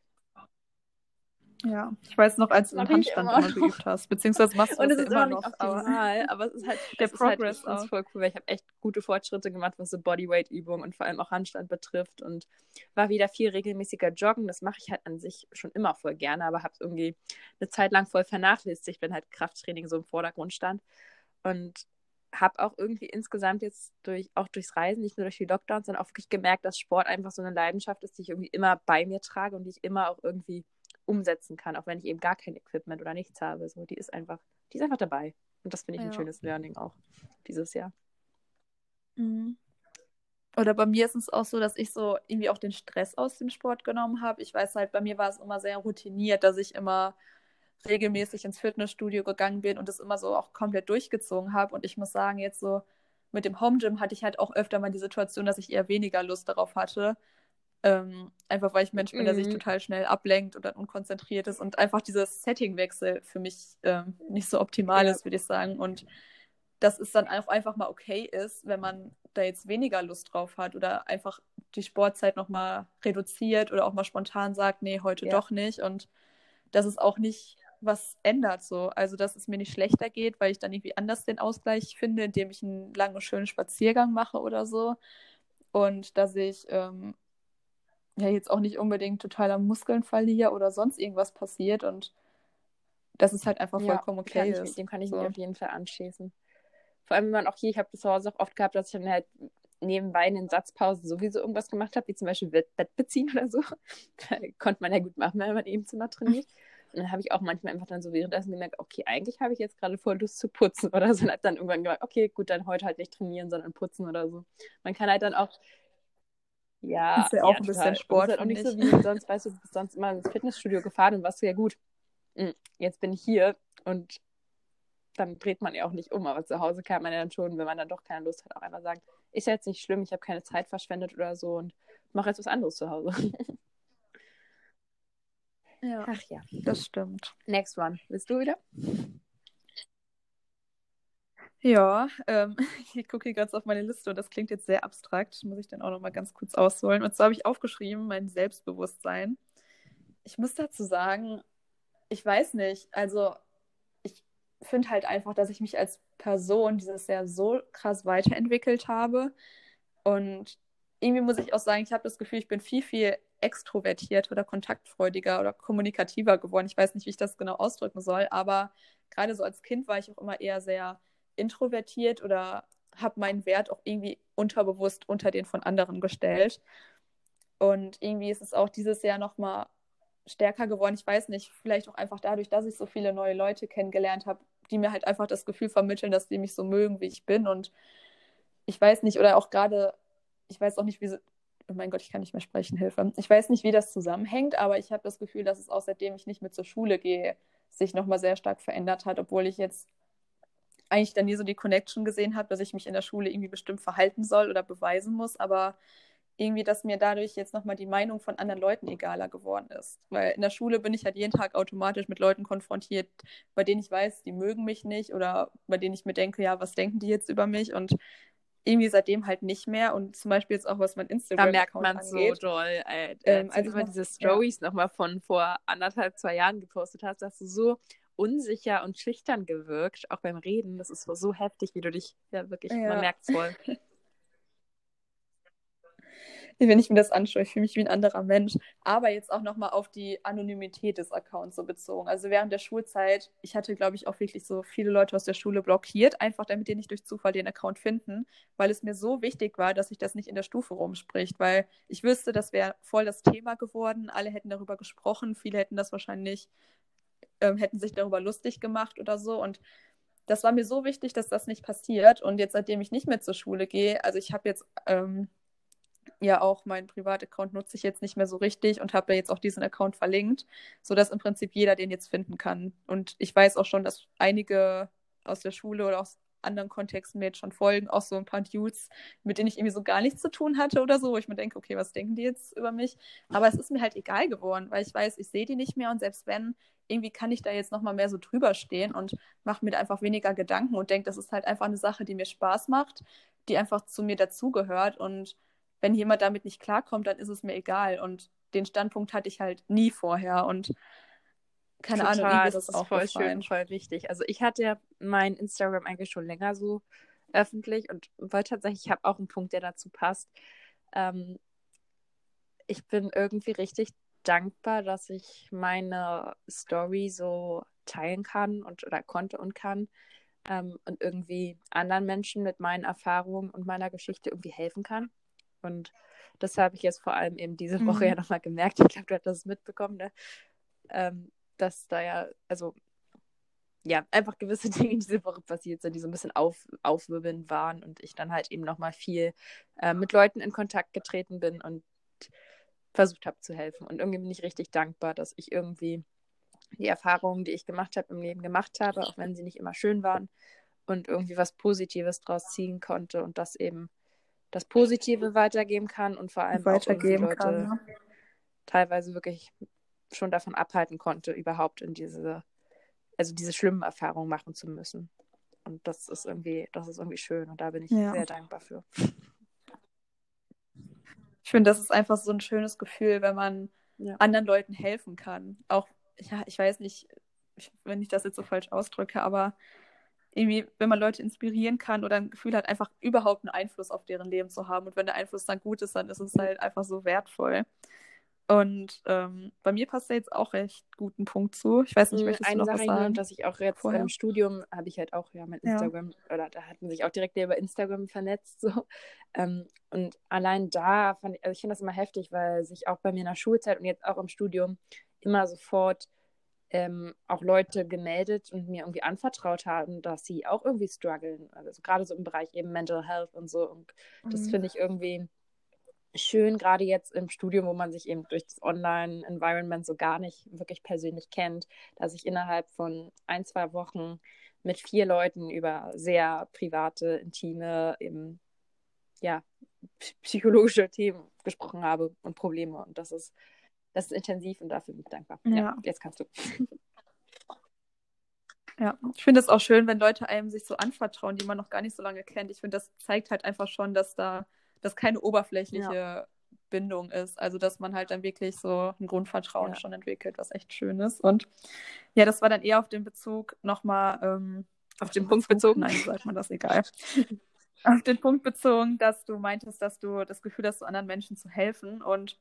ja, ich weiß noch, als du den Handstand immer, immer geübt hast, beziehungsweise machst du und es ist immer noch. Optimal, aber es ist halt *laughs* der es Progress ist halt, voll cool, weil ich habe echt gute Fortschritte gemacht, was so Bodyweight-Übungen und vor allem auch Handstand betrifft und war wieder viel regelmäßiger Joggen. Das mache ich halt an sich schon immer voll gerne, aber habe es irgendwie eine Zeit lang voll vernachlässigt, wenn halt Krafttraining so im Vordergrund stand und habe auch irgendwie insgesamt jetzt durch auch durchs Reisen, nicht nur durch die Lockdowns, sondern auch wirklich gemerkt, dass Sport einfach so eine Leidenschaft ist, die ich irgendwie immer bei mir trage und die ich immer auch irgendwie umsetzen kann, auch wenn ich eben gar kein Equipment oder nichts habe. So, die ist einfach, die ist einfach dabei. Und das finde ich ja. ein schönes Learning auch dieses Jahr. Mhm. Oder bei mir ist es auch so, dass ich so irgendwie auch den Stress aus dem Sport genommen habe. Ich weiß halt, bei mir war es immer sehr routiniert, dass ich immer regelmäßig ins Fitnessstudio gegangen bin und das immer so auch komplett durchgezogen habe. Und ich muss sagen, jetzt so mit dem Home Gym hatte ich halt auch öfter mal die Situation, dass ich eher weniger Lust darauf hatte, ähm, einfach weil ich Mensch bin, mhm. der sich mhm. total schnell ablenkt oder unkonzentriert ist und einfach dieses Settingwechsel für mich ähm, nicht so optimal ja. ist, würde ich sagen. Und dass es dann auch einfach mal okay ist, wenn man da jetzt weniger Lust drauf hat oder einfach die Sportzeit nochmal reduziert oder auch mal spontan sagt, nee, heute ja. doch nicht. Und dass es auch nicht was ändert so. Also, dass es mir nicht schlechter geht, weil ich dann irgendwie anders den Ausgleich finde, indem ich einen langen, schönen Spaziergang mache oder so. Und dass ich ähm, ja jetzt auch nicht unbedingt total am Muskeln verliere oder sonst irgendwas passiert und dass es halt einfach vollkommen ja, okay ist. dem kann ich so. mich auf jeden Fall anschließen. Vor allem, wenn man auch hier, ich habe das zu Hause auch oft gehabt, dass ich dann halt nebenbei in den Satzpausen sowieso irgendwas gemacht habe, wie zum Beispiel Bett beziehen oder so. *laughs* Konnte man ja gut machen, wenn man eben Zimmer trainiert. Und dann habe ich auch manchmal einfach dann so währenddessen gemerkt, okay, eigentlich habe ich jetzt gerade voll Lust zu putzen oder so. Und habe dann irgendwann gemerkt, okay, gut, dann heute halt nicht trainieren, sondern putzen oder so. Man kann halt dann auch ja, ist ja auch ja, ein bisschen Sport. Halt auch nicht so wie sonst, weißt du, du bist sonst immer ins Fitnessstudio gefahren und warst du ja gut. Hm, jetzt bin ich hier und dann dreht man ja auch nicht um. Aber zu Hause kann man ja dann schon, wenn man dann doch keine Lust hat, auch einfach sagen, ist ja jetzt nicht schlimm, ich habe keine Zeit verschwendet oder so und mache jetzt was anderes zu Hause. *laughs* ja. Ach ja. Das stimmt. Next one. Willst du wieder? Ja, ähm, *laughs* ich gucke hier gerade auf meine Liste und das klingt jetzt sehr abstrakt. Muss ich dann auch noch mal ganz kurz ausholen. Und zwar habe ich aufgeschrieben, mein Selbstbewusstsein. Ich muss dazu sagen, ich weiß nicht. Also, ich finde halt einfach, dass ich mich als Person dieses Jahr so krass weiterentwickelt habe. Und irgendwie muss ich auch sagen, ich habe das Gefühl, ich bin viel, viel extrovertiert oder kontaktfreudiger oder kommunikativer geworden. Ich weiß nicht, wie ich das genau ausdrücken soll, aber gerade so als Kind war ich auch immer eher sehr introvertiert oder habe meinen Wert auch irgendwie unterbewusst unter den von anderen gestellt. Und irgendwie ist es auch dieses Jahr nochmal stärker geworden. Ich weiß nicht, vielleicht auch einfach dadurch, dass ich so viele neue Leute kennengelernt habe, die mir halt einfach das Gefühl vermitteln, dass die mich so mögen, wie ich bin. Und ich weiß nicht, oder auch gerade, ich weiß auch nicht, wie, oh mein Gott, ich kann nicht mehr sprechen, Hilfe. Ich weiß nicht, wie das zusammenhängt, aber ich habe das Gefühl, dass es auch seitdem ich nicht mehr zur Schule gehe, sich nochmal sehr stark verändert hat, obwohl ich jetzt eigentlich dann nie so die Connection gesehen habe, dass ich mich in der Schule irgendwie bestimmt verhalten soll oder beweisen muss, aber irgendwie, dass mir dadurch jetzt nochmal die Meinung von anderen Leuten egaler geworden ist. Weil in der Schule bin ich halt jeden Tag automatisch mit Leuten konfrontiert, bei denen ich weiß, die mögen mich nicht oder bei denen ich mir denke, ja, was denken die jetzt über mich? Und irgendwie seitdem halt nicht mehr. Und zum Beispiel jetzt auch, was mein Instagram Da merkt man angeht. so doll. Äh, ähm, als du mal diese Stories ja. nochmal von vor anderthalb, zwei Jahren gepostet hast, dass du so unsicher und schüchtern gewirkt, auch beim Reden. Das ist so heftig, wie du dich, ja wirklich, ja. man merkt voll. *laughs* *laughs* wenn ich mir das anschaue, ich fühle mich wie ein anderer Mensch. Aber jetzt auch nochmal auf die Anonymität des Accounts so bezogen. Also während der Schulzeit, ich hatte, glaube ich, auch wirklich so viele Leute aus der Schule blockiert, einfach damit die nicht durch Zufall den Account finden, weil es mir so wichtig war, dass sich das nicht in der Stufe rumspricht, weil ich wüsste, das wäre voll das Thema geworden. Alle hätten darüber gesprochen, viele hätten das wahrscheinlich, ähm, hätten sich darüber lustig gemacht oder so. Und das war mir so wichtig, dass das nicht passiert. Und jetzt, seitdem ich nicht mehr zur Schule gehe, also ich habe jetzt ähm, ja auch meinen Privataccount nutze ich jetzt nicht mehr so richtig und habe ja jetzt auch diesen Account verlinkt, sodass im Prinzip jeder den jetzt finden kann. Und ich weiß auch schon, dass einige aus der Schule oder aus anderen Kontexten mir jetzt schon folgen, auch so ein paar Dudes, mit denen ich irgendwie so gar nichts zu tun hatte oder so, wo ich mir denke, okay, was denken die jetzt über mich? Aber es ist mir halt egal geworden, weil ich weiß, ich sehe die nicht mehr und selbst wenn, irgendwie kann ich da jetzt nochmal mehr so drüber stehen und mache mir da einfach weniger Gedanken und denke, das ist halt einfach eine Sache, die mir Spaß macht, die einfach zu mir dazugehört und wenn jemand damit nicht klarkommt, dann ist es mir egal. Und den Standpunkt hatte ich halt nie vorher. Und keine Total, Ahnung, das ist auch voll schön, voll wichtig. Also ich hatte ja mein Instagram eigentlich schon länger so öffentlich und wollte tatsächlich, ich habe auch einen Punkt, der dazu passt. Ähm, ich bin irgendwie richtig dankbar, dass ich meine Story so teilen kann und oder konnte und kann ähm, und irgendwie anderen Menschen mit meinen Erfahrungen und meiner Geschichte irgendwie helfen kann. Und das habe ich jetzt vor allem eben diese Woche mhm. ja nochmal gemerkt. Ich glaube, du hast das mitbekommen, ne? ähm, dass da ja, also ja, einfach gewisse *laughs* Dinge diese Woche passiert sind, die so ein bisschen auf, aufwirbelnd waren und ich dann halt eben nochmal viel äh, mit Leuten in Kontakt getreten bin und versucht habe zu helfen. Und irgendwie bin ich richtig dankbar, dass ich irgendwie die Erfahrungen, die ich gemacht habe im Leben gemacht habe, auch wenn sie nicht immer schön waren und irgendwie was Positives draus ziehen konnte und das eben das Positive weitergeben kann und vor allem weitergeben auch Leute kann, ja. teilweise wirklich schon davon abhalten konnte, überhaupt in diese, also diese schlimmen Erfahrungen machen zu müssen. Und das ist irgendwie, das ist irgendwie schön und da bin ich ja. sehr dankbar für. Ich finde, das ist einfach so ein schönes Gefühl, wenn man ja. anderen Leuten helfen kann. Auch, ja, ich weiß nicht, wenn ich das jetzt so falsch ausdrücke, aber irgendwie, wenn man Leute inspirieren kann oder ein Gefühl hat, einfach überhaupt einen Einfluss auf deren Leben zu haben. Und wenn der Einfluss dann gut ist, dann ist es halt einfach so wertvoll. Und ähm, bei mir passt da jetzt auch recht guten Punkt zu. Ich weiß nicht, hm, möchtest Eine du noch Sache was sagen? dass ich auch jetzt Vorher? im Studium habe ich halt auch ja mit Instagram ja. oder da hatten sich auch direkt über Instagram vernetzt so. Ähm, und allein da fand ich, also ich finde das immer heftig, weil sich auch bei mir in der Schulzeit und jetzt auch im Studium immer sofort ähm, auch Leute gemeldet und mir irgendwie anvertraut haben, dass sie auch irgendwie strugglen. Also gerade so im Bereich eben Mental Health und so. Und das mhm. finde ich irgendwie schön, gerade jetzt im Studium, wo man sich eben durch das Online-Environment so gar nicht wirklich persönlich kennt, dass ich innerhalb von ein, zwei Wochen mit vier Leuten über sehr private, intime, eben, ja, psychologische Themen gesprochen habe und Probleme. Und das ist das ist intensiv und dafür bin ich dankbar. Ja, ja jetzt kannst du. *laughs* Ja, ich finde es auch schön, wenn Leute einem sich so anvertrauen, die man noch gar nicht so lange kennt. Ich finde, das zeigt halt einfach schon, dass da dass keine oberflächliche ja. Bindung ist. Also, dass man halt dann wirklich so ein Grundvertrauen ja. schon entwickelt, was echt schön ist. Und ja, das war dann eher auf den Bezug nochmal, ähm, auf, den, Punkt bezogen. Nein, sagt man das *laughs* egal. auf den Punkt bezogen, dass du meintest, dass du das Gefühl hast, so anderen Menschen zu helfen. Und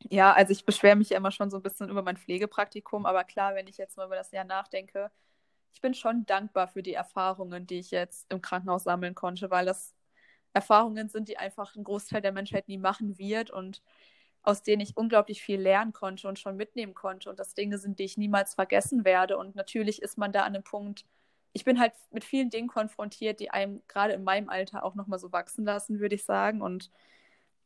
ja, also ich beschwere mich ja immer schon so ein bisschen über mein Pflegepraktikum, aber klar, wenn ich jetzt mal über das Jahr nachdenke, ich bin schon dankbar für die Erfahrungen, die ich jetzt im Krankenhaus sammeln konnte, weil das Erfahrungen sind, die einfach ein Großteil der Menschheit nie machen wird und aus denen ich unglaublich viel lernen konnte und schon mitnehmen konnte und das Dinge sind, die ich niemals vergessen werde. Und natürlich ist man da an einem Punkt, ich bin halt mit vielen Dingen konfrontiert, die einem gerade in meinem Alter auch nochmal so wachsen lassen, würde ich sagen. Und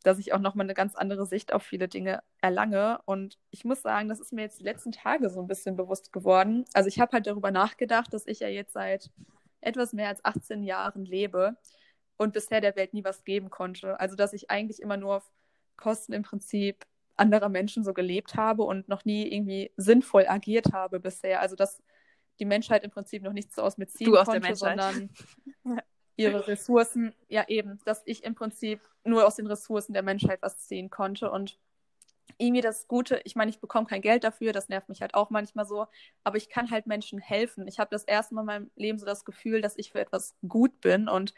dass ich auch nochmal eine ganz andere Sicht auf viele Dinge erlange. Und ich muss sagen, das ist mir jetzt die letzten Tage so ein bisschen bewusst geworden. Also ich habe halt darüber nachgedacht, dass ich ja jetzt seit etwas mehr als 18 Jahren lebe und bisher der Welt nie was geben konnte. Also dass ich eigentlich immer nur auf Kosten im Prinzip anderer Menschen so gelebt habe und noch nie irgendwie sinnvoll agiert habe bisher. Also dass die Menschheit im Prinzip noch nichts so aus mir ziehen du konnte, sondern *laughs* ihre Ressourcen, ja eben, dass ich im Prinzip nur aus den Ressourcen der Menschheit was ziehen konnte. Und irgendwie das Gute, ich meine, ich bekomme kein Geld dafür, das nervt mich halt auch manchmal so, aber ich kann halt Menschen helfen. Ich habe das erste Mal in meinem Leben so das Gefühl, dass ich für etwas gut bin und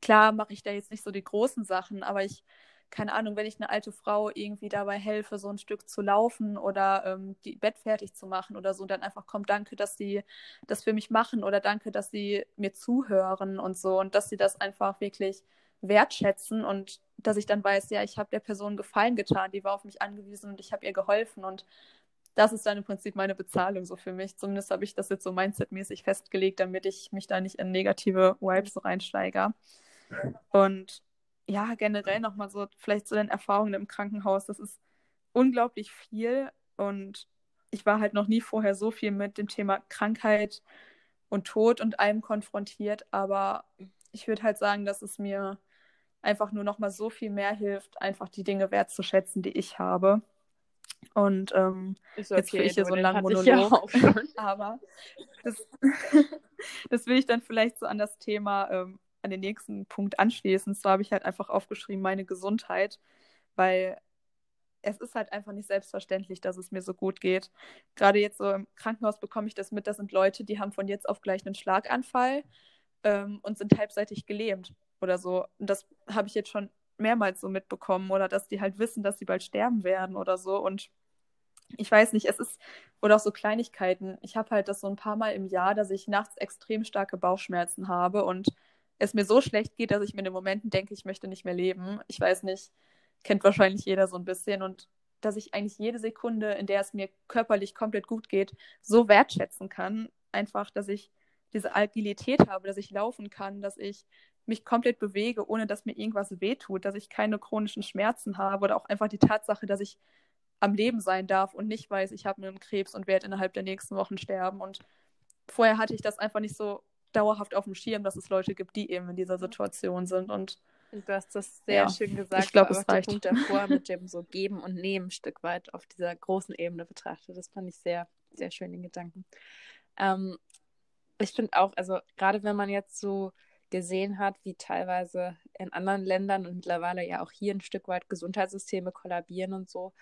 klar mache ich da jetzt nicht so die großen Sachen, aber ich, keine Ahnung, wenn ich eine alte Frau irgendwie dabei helfe, so ein Stück zu laufen oder ähm, die Bett fertig zu machen oder so, und dann einfach kommt, danke, dass sie das für mich machen oder danke, dass sie mir zuhören und so und dass sie das einfach wirklich wertschätzen und dass ich dann weiß, ja, ich habe der Person Gefallen getan, die war auf mich angewiesen und ich habe ihr geholfen und das ist dann im Prinzip meine Bezahlung so für mich. Zumindest habe ich das jetzt so mindsetmäßig festgelegt, damit ich mich da nicht in negative Vibes reinsteige. Und ja, generell nochmal so, vielleicht zu den Erfahrungen im Krankenhaus, das ist unglaublich viel und ich war halt noch nie vorher so viel mit dem Thema Krankheit und Tod und allem konfrontiert, aber ich würde halt sagen, dass es mir einfach nur noch mal so viel mehr hilft, einfach die Dinge wertzuschätzen, die ich habe. Und ähm, okay, jetzt will ich hier so einen langen Monolog. Ja *laughs* aber das, *laughs* das, will ich dann vielleicht so an das Thema, ähm, an den nächsten Punkt anschließen. So habe ich halt einfach aufgeschrieben, meine Gesundheit, weil es ist halt einfach nicht selbstverständlich, dass es mir so gut geht. Gerade jetzt so im Krankenhaus bekomme ich das mit, das sind Leute, die haben von jetzt auf gleich einen Schlaganfall ähm, und sind halbseitig gelähmt oder so. Und das habe ich jetzt schon mehrmals so mitbekommen oder dass die halt wissen, dass sie bald sterben werden oder so. Und ich weiß nicht, es ist, oder auch so Kleinigkeiten. Ich habe halt das so ein paar Mal im Jahr, dass ich nachts extrem starke Bauchschmerzen habe und es mir so schlecht geht, dass ich mir in den Momenten denke, ich möchte nicht mehr leben. Ich weiß nicht, kennt wahrscheinlich jeder so ein bisschen und dass ich eigentlich jede Sekunde, in der es mir körperlich komplett gut geht, so wertschätzen kann. Einfach, dass ich diese Agilität habe, dass ich laufen kann, dass ich mich komplett bewege, ohne dass mir irgendwas wehtut, dass ich keine chronischen Schmerzen habe oder auch einfach die Tatsache, dass ich am Leben sein darf und nicht weiß, ich habe einen Krebs und werde innerhalb der nächsten Wochen sterben. Und vorher hatte ich das einfach nicht so dauerhaft auf dem Schirm, dass es Leute gibt, die eben in dieser Situation sind. Und du hast das sehr ja, schön gesagt. Ich glaube, es reicht. Punkt davor *laughs* mit dem so Geben und Nehmen ein Stück weit auf dieser großen Ebene betrachtet. Das fand ich sehr, sehr schön, den Gedanken. Ähm, ich finde auch, also gerade wenn man jetzt so gesehen hat, wie teilweise in anderen Ländern und mittlerweile ja auch hier ein Stück weit Gesundheitssysteme kollabieren und so,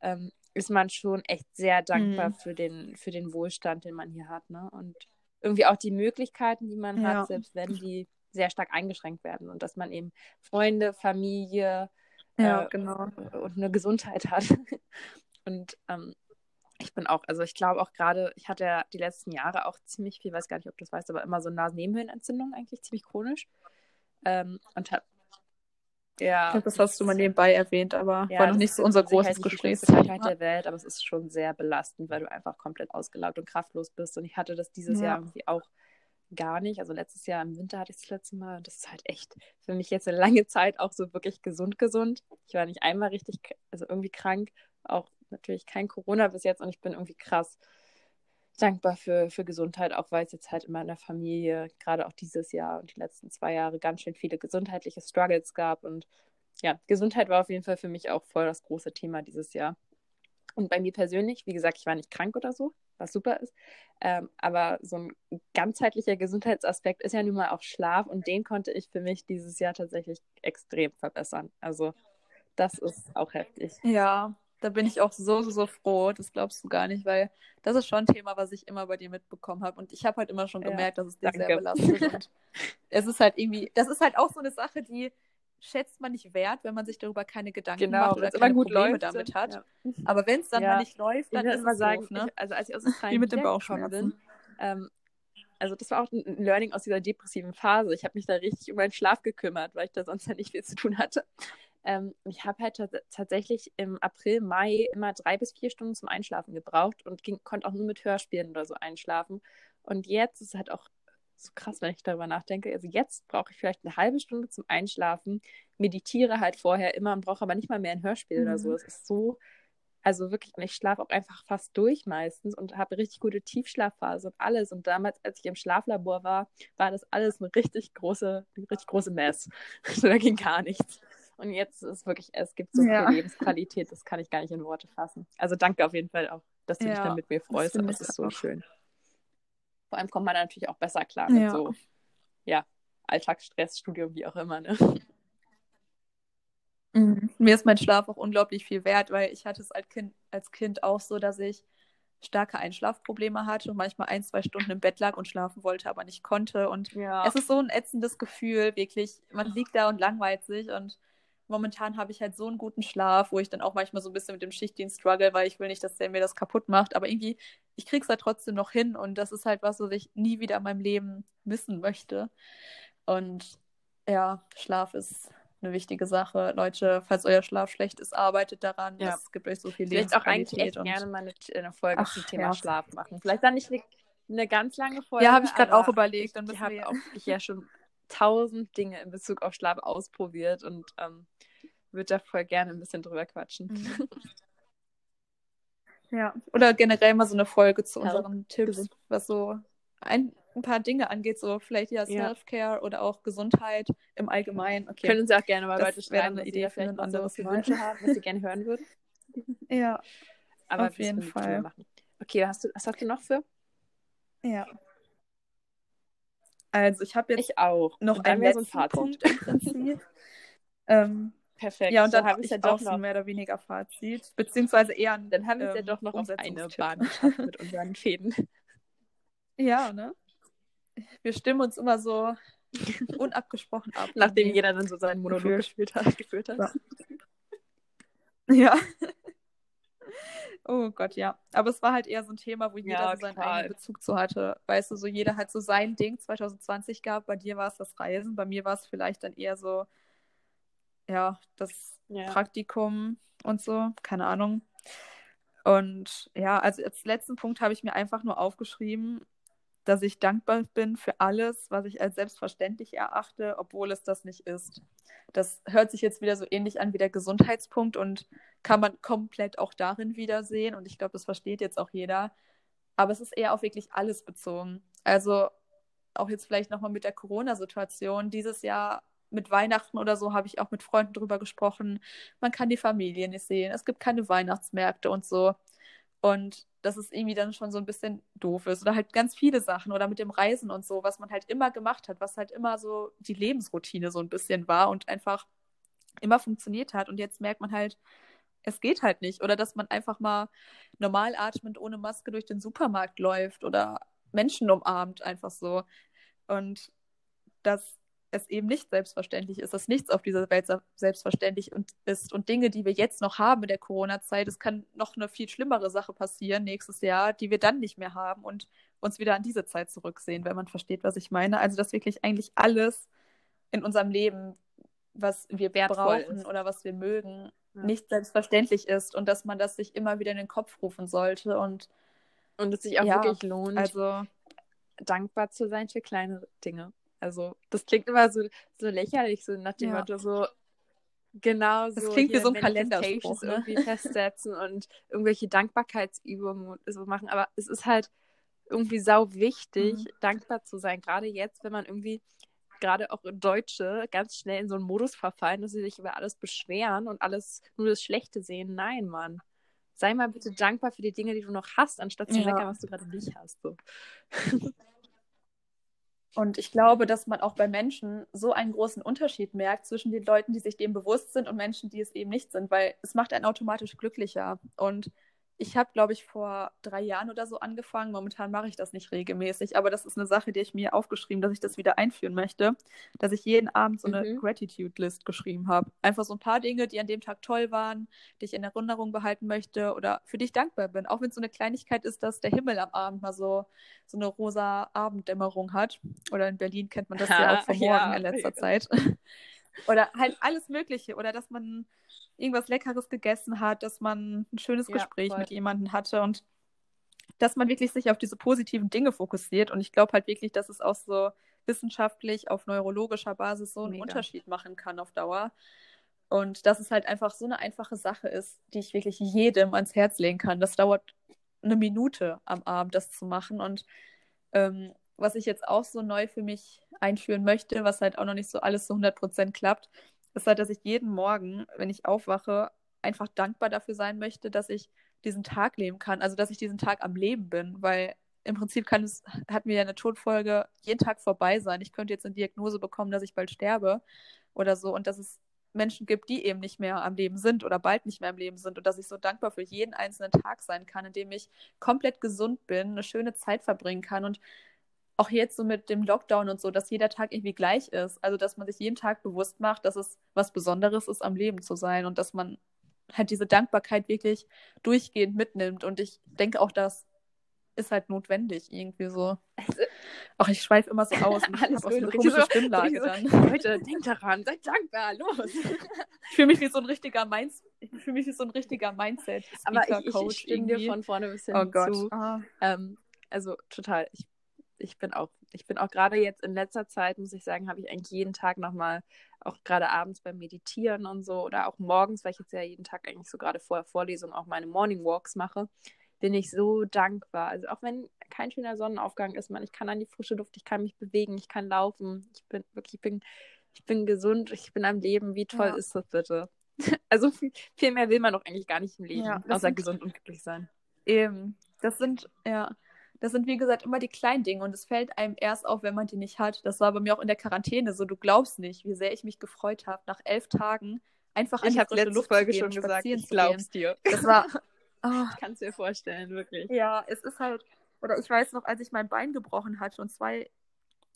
ähm, ist man schon echt sehr dankbar mhm. für, den, für den Wohlstand, den man hier hat. Ne? Und irgendwie auch die Möglichkeiten, die man ja. hat, selbst wenn die sehr stark eingeschränkt werden und dass man eben Freunde, Familie ja, äh, genau. und eine Gesundheit hat. *laughs* und ähm, ich bin auch, also ich glaube auch gerade, ich hatte ja die letzten Jahre auch ziemlich viel, weiß gar nicht, ob du das weißt, aber immer so Nasennebenhöhlenentzündung eigentlich ziemlich chronisch. Ähm, und hab, ja. Ich glaube, das hast du mal nebenbei erwähnt, aber ja, war noch nicht so unser großes Gespräch. Krankheit der Welt, aber es ist schon sehr belastend, weil du einfach komplett ausgelaugt und kraftlos bist. Und ich hatte das dieses ja. Jahr irgendwie auch gar nicht. Also letztes Jahr im Winter hatte ich das letzte Mal und das ist halt echt für mich jetzt eine lange Zeit auch so wirklich gesund, gesund. Ich war nicht einmal richtig, also irgendwie krank, auch natürlich kein Corona bis jetzt und ich bin irgendwie krass dankbar für, für Gesundheit, auch weil es jetzt halt in meiner Familie, gerade auch dieses Jahr und die letzten zwei Jahre, ganz schön viele gesundheitliche Struggles gab. Und ja, Gesundheit war auf jeden Fall für mich auch voll das große Thema dieses Jahr. Und bei mir persönlich, wie gesagt, ich war nicht krank oder so, was super ist. Ähm, aber so ein ganzheitlicher Gesundheitsaspekt ist ja nun mal auch Schlaf und den konnte ich für mich dieses Jahr tatsächlich extrem verbessern. Also das ist auch heftig. Ja, da bin ich auch so, so, so froh. Das glaubst du gar nicht, weil das ist schon ein Thema, was ich immer bei dir mitbekommen habe. Und ich habe halt immer schon gemerkt, ja, dass es dich danke. sehr belastet. Und *laughs* es ist halt irgendwie, das ist halt auch so eine Sache, die schätzt man nicht wert, wenn man sich darüber keine Gedanken genau, macht oder keine Probleme läuft, damit hat. Ja. Aber wenn es dann ja. mal nicht läuft, dann ich ist es sagen, doof, ne? ich, also als ich aus Australien Wie mit dem Bauchschmerzen. bin, ähm, also das war auch ein Learning aus dieser depressiven Phase. Ich habe mich da richtig um meinen Schlaf gekümmert, weil ich da sonst ja nicht viel zu tun hatte. Ähm, ich habe halt tatsächlich im April, Mai immer drei bis vier Stunden zum Einschlafen gebraucht und ging, konnte auch nur mit Hörspielen oder so einschlafen. Und jetzt ist es halt auch so krass, wenn ich darüber nachdenke. Also jetzt brauche ich vielleicht eine halbe Stunde zum Einschlafen, meditiere halt vorher immer und brauche aber nicht mal mehr ein Hörspiel mhm. oder so. Mhm. Es ist so, also wirklich, und ich schlafe auch einfach fast durch meistens und habe richtig gute Tiefschlafphase und alles. Und damals, als ich im Schlaflabor war, war das alles eine richtig große, eine richtig große Mess. *laughs* da ging gar nichts. Und jetzt ist es wirklich, es gibt so ja. viel Lebensqualität, das kann ich gar nicht in Worte fassen. Also danke auf jeden Fall auch, dass du ja, dich dann mit mir freust. Das, das ist so auch. schön. Vor allem kommt man natürlich auch besser klar mit ja. so, ja, Alltagsstress, Studium, wie auch immer, ne? Mhm. Mir ist mein Schlaf auch unglaublich viel wert, weil ich hatte es als Kind, als Kind auch so, dass ich starke Einschlafprobleme hatte und manchmal ein, zwei Stunden im Bett lag und schlafen wollte, aber nicht konnte. Und Ja. es ist so ein ätzendes Gefühl, wirklich. Man liegt da und langweilt sich und momentan habe ich halt so einen guten Schlaf, wo ich dann auch manchmal so ein bisschen mit dem Schichtdienst struggle, weil ich will nicht, dass der mir das kaputt macht. Aber irgendwie, ich krieg's halt trotzdem noch hin und das ist halt was, was ich nie wieder in meinem Leben missen möchte. Und ja, Schlaf ist eine wichtige Sache. Leute, falls euer Schlaf schlecht ist, arbeitet daran. Ja. Es gibt euch so viel Vielleicht auch eigentlich echt und gerne mal eine, eine Folge Ach, zum Thema ja. Schlaf machen. Vielleicht dann nicht eine, eine ganz lange Folge. Ja, habe ich gerade auch überlegt. Dann Ich müssen habe wir auch ich ja schon tausend Dinge in Bezug auf Schlaf ausprobiert und ähm, würde da voll gerne ein bisschen drüber quatschen. Mhm. *laughs* Ja, oder generell mal so eine Folge zu Ja, unseren Tipps, gesund. was so ein, ein paar Dinge angeht, so vielleicht ja Ja. Self-Care oder auch Gesundheit im Allgemeinen. Okay. Können ja auch gerne mal wäre schreiben, eine Idee vielleicht ein noch so anderes Mal. Wünsche haben, was ihr gerne hören würdet. Ja, Aber Auf jeden würden Fall. machen. Okay, hast du, was hast du noch für? ja. Also ich habe jetzt Ich auch. noch Und einen wäre so ein letzten Fazit. Punkt im Prinzip. *laughs* ähm, Perfekt. ja, und dann habe habe ich ja auch doch so noch. mehr oder weniger Fazit, beziehungsweise eher ein Dann haben wir es ja ähm, doch noch auf eine. Bahn mit unseren Fäden. *laughs* Ja, ne? Wir stimmen uns immer so unabgesprochen ab. *laughs* Nachdem jeder dann so seinen Monolog gespielt hat, geführt hat. Ja. Ja. Oh Gott, ja. Aber es war halt eher so ein Thema, wo jeder Ja, so seinen klar. eigenen Bezug zu hatte. Weißt du, so jeder hat so sein Ding 2020 gehabt. Bei dir war es das Reisen, bei mir war es vielleicht dann eher so, ja, das Ja. Praktikum und so, keine Ahnung. Und ja, also als letzten Punkt habe ich mir einfach nur aufgeschrieben, dass ich dankbar bin für alles, was ich als selbstverständlich erachte, obwohl es das nicht ist. Das hört sich jetzt wieder so ähnlich an wie der Gesundheitspunkt und kann man komplett auch darin wiedersehen. Und ich glaube, das versteht jetzt auch jeder. Aber es ist eher auf wirklich alles bezogen. Also auch jetzt vielleicht nochmal mit der Corona-Situation. Dieses Jahr mit Weihnachten oder so habe ich auch mit Freunden drüber gesprochen. Man kann die Familie nicht sehen. Es gibt keine Weihnachtsmärkte und so. Und das ist irgendwie dann schon so ein bisschen doof ist. Oder halt ganz viele Sachen. Oder mit dem Reisen und so, was man halt immer gemacht hat, was halt immer so die Lebensroutine so ein bisschen war und einfach immer funktioniert hat. Und jetzt merkt man halt, es geht halt nicht. Oder dass man einfach mal normal atmend ohne Maske durch den Supermarkt läuft oder Menschen umarmt, einfach so. Und dass es eben nicht selbstverständlich ist, dass nichts auf dieser Welt se- selbstverständlich und ist. Und Dinge, die wir jetzt noch haben in der Corona-Zeit, es kann noch eine viel schlimmere Sache passieren nächstes Jahr, die wir dann nicht mehr haben und uns wieder an diese Zeit zurücksehen, wenn man versteht, was ich meine. Also, dass wirklich eigentlich alles in unserem Leben, was wir Wertvoll brauchen ist. oder was wir mögen, Ja. nicht selbstverständlich ist und dass man das sich immer wieder in den Kopf rufen sollte. Und Und es sich auch Ja, wirklich lohnt, also, dankbar zu sein für kleine Dinge. Also, das klingt immer so, so lächerlich, so nach dem Ja. Motto, so genau Das so. klingt wie so ein Kalenderspruch, ne? irgendwie festsetzen und irgendwelche Dankbarkeitsübungen so machen. Aber es ist halt irgendwie sau wichtig, Mhm. dankbar zu sein. Gerade jetzt, wenn man irgendwie, gerade auch Deutsche, ganz schnell in so einen Modus verfallen, dass sie sich über alles beschweren und alles nur das Schlechte sehen. Nein, Mann. Sei mal bitte dankbar für die Dinge, die du noch hast, anstatt zu Ja. meckern, was du gerade nicht hast. So. *laughs* Und ich glaube, dass man auch bei Menschen so einen großen Unterschied merkt zwischen den Leuten, die sich dem bewusst sind und Menschen, die es eben nicht sind, weil es macht einen automatisch glücklicher. Und ich habe, glaube ich, vor drei Jahren oder so angefangen. Momentan mache ich das nicht regelmäßig, aber das ist eine Sache, die ich mir aufgeschrieben, dass ich das wieder einführen möchte, dass ich jeden Abend so eine Mhm. Gratitude-List geschrieben habe. Einfach so ein paar Dinge, die an dem Tag toll waren, die ich in Erinnerung behalten möchte oder für die ich dankbar bin. Auch wenn es so eine Kleinigkeit ist, dass der Himmel am Abend mal so, so eine rosa Abenddämmerung hat. Oder in Berlin kennt man das ja auch *laughs* vom Morgen Ja, in letzter. *laughs* Zeit. Oder halt alles Mögliche. Oder dass man irgendwas Leckeres gegessen hat, dass man ein schönes Ja, Gespräch voll. mit jemandem hatte und dass man wirklich sich auf diese positiven Dinge fokussiert. Und ich glaube halt wirklich, dass es auch so wissenschaftlich auf neurologischer Basis so einen Mega. Unterschied machen kann auf Dauer. Und dass es halt einfach so eine einfache Sache ist, die ich wirklich jedem ans Herz legen kann. Das dauert eine Minute am Abend, das zu machen. Und ähm, was ich jetzt auch so neu für mich einführen möchte, was halt auch noch nicht so alles zu 100% klappt, ist halt, dass ich jeden Morgen, wenn ich aufwache, einfach dankbar dafür sein möchte, dass ich diesen Tag leben kann. Also, dass ich diesen Tag am Leben bin, weil im Prinzip kann es, hatten wir ja eine Todfolge, jeden Tag vorbei sein. Ich könnte jetzt eine Diagnose bekommen, dass ich bald sterbe oder so. Und dass es Menschen gibt, die eben nicht mehr am Leben sind oder bald nicht mehr am Leben sind und dass ich so dankbar für jeden einzelnen Tag sein kann, in dem ich komplett gesund bin, eine schöne Zeit verbringen kann und auch jetzt so mit dem Lockdown und so, dass jeder Tag irgendwie gleich ist. Also, dass man sich jeden Tag bewusst macht, dass es was Besonderes ist, am Leben zu sein und dass man halt diese Dankbarkeit wirklich durchgehend mitnimmt. Und ich denke auch, das ist halt notwendig irgendwie so. Also, Ach, ich schweife immer so aus. *laughs* Und Alles ich so eine komische so, Stimmlage so, dann. Leute, denkt daran, seid dankbar, los. ich fühle mich wie so ein richtiger Mindset. Ich fühle mich wie so ein richtiger Mindset. Aber ich, ich, ich stimme dir von vorne bis hin oh Gott. zu. Ah. Ähm, also total. Ich ich bin auch, ich bin auch gerade jetzt in letzter Zeit, muss ich sagen, habe ich eigentlich jeden Tag nochmal, auch gerade abends beim Meditieren und so, oder auch morgens, weil ich jetzt ja jeden Tag eigentlich so gerade vor der Vorlesung auch meine Morning Walks mache, bin ich so dankbar. Also auch wenn kein schöner Sonnenaufgang ist, man, ich kann an die frische Luft, ich kann mich bewegen, ich kann laufen, ich bin wirklich, ich bin, ich bin gesund, ich bin am Leben. Wie toll ja. ist das bitte? *laughs* Also viel, viel, mehr will man doch eigentlich gar nicht im Leben, ja, außer gesund und glücklich sein. Eben. Das sind, ja, das sind, wie gesagt, immer die kleinen Dinge und es fällt einem erst auf, wenn man die nicht hat. Das war bei mir auch in der Quarantäne so. Du glaubst nicht, wie sehr ich mich gefreut habe, nach elf Tagen einfach ich an die frische Luft Folge schon gesagt, ich glaub's dir. Das war. Oh. *laughs* Ich kann es dir vorstellen, wirklich. Ja, es ist halt. Oder ich weiß noch, als ich mein Bein gebrochen hatte und zwei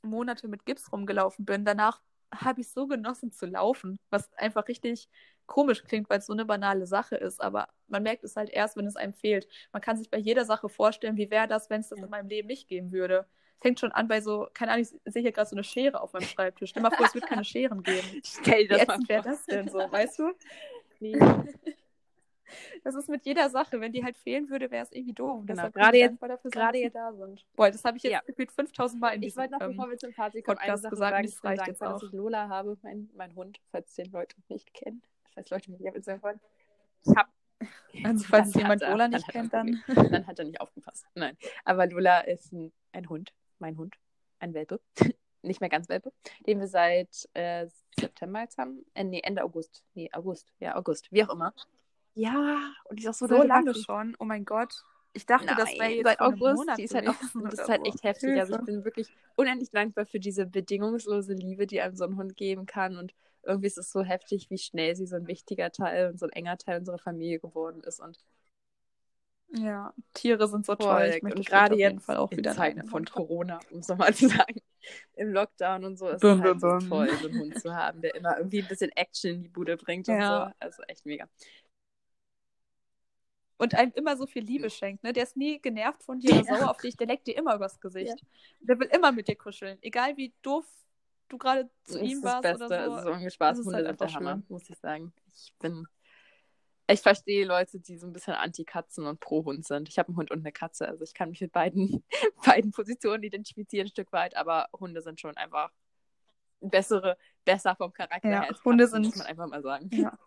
Monate mit Gips rumgelaufen bin, danach habe ich so genossen zu laufen, was einfach richtig komisch klingt, weil es so eine banale Sache ist, aber man merkt es halt erst, wenn es einem fehlt. Man kann sich bei jeder Sache vorstellen, wie wäre das, wenn es das in meinem Leben nicht geben würde. Es fängt schon an bei so, keine Ahnung, ich sehe hier gerade so eine Schere auf meinem Schreibtisch. Stell mal vor, es wird keine *laughs* Scheren geben. Stell dir das Wie wäre das denn so, weißt du? Nee. *laughs* Das ist mit jeder Sache. Wenn die halt fehlen würde, wäre es irgendwie doof. Genau. Gerade jetzt, dafür, gerade jetzt da sind. Boah, das habe ich jetzt ja. gefühlt 5000 Mal in diesem Ich wollte noch, bevor wir zum Fazit kommen, eine Sache gesagt, sagen, das reicht jetzt auch. dass ich Lola habe, mein, mein Hund, falls den Leute nicht kennen. Falls Leute mich auf Instagram folgen. Ich habe also falls jemand er, Lola nicht kennt, dann. Dann hat er nicht aufgepasst. Nein. Aber Lola ist ein, ein Hund, mein Hund, ein Welpe. *laughs* nicht mehr ganz Welpe, den wir seit äh, September jetzt haben. Äh, nee, Ende August. Nee, August. Ja, August. Wie auch immer. Ja, und die ist auch so, so lange schon. Oh mein Gott. Ich dachte, Nein, das wäre jetzt seit August. Monat die ist halt auch, das ist halt echt heftig. Hilfe. Also ich bin wirklich unendlich dankbar für diese bedingungslose Liebe, die einem so ein Hund geben kann. Und irgendwie ist es so heftig, wie schnell sie so ein wichtiger Teil und so ein enger Teil unserer Familie geworden ist. Und ja, Tiere sind so toll. Ich und gerade jetzt auch in wieder Zeiten von Corona, um es nochmal zu sagen, im Lockdown und so, ist bum, es halt bum, so toll, so einen Hund zu haben, der immer irgendwie ein bisschen Action in die Bude bringt ja. und so. Also echt mega und einem immer so viel Liebe schenkt. Ne? Der ist nie genervt von dir oder sauer auf dich, der leckt dir immer übers Gesicht. Ja. Der will immer mit dir kuscheln, egal wie doof du gerade zu ihm warst das Beste. oder so. Also irgendwie Spaß, Hunde halt sind der Hammer, muss ich sagen. Ich bin, ich verstehe Leute, die so ein bisschen Anti-Katzen und Pro-Hund sind. Ich habe einen Hund und eine Katze, also ich kann mich mit beiden, *laughs* beiden Positionen identifizieren ein Stück weit, aber Hunde sind schon einfach bessere, besser vom Charakter ja, her als Katzen, Hunde sind, muss man einfach mal sagen. Ja.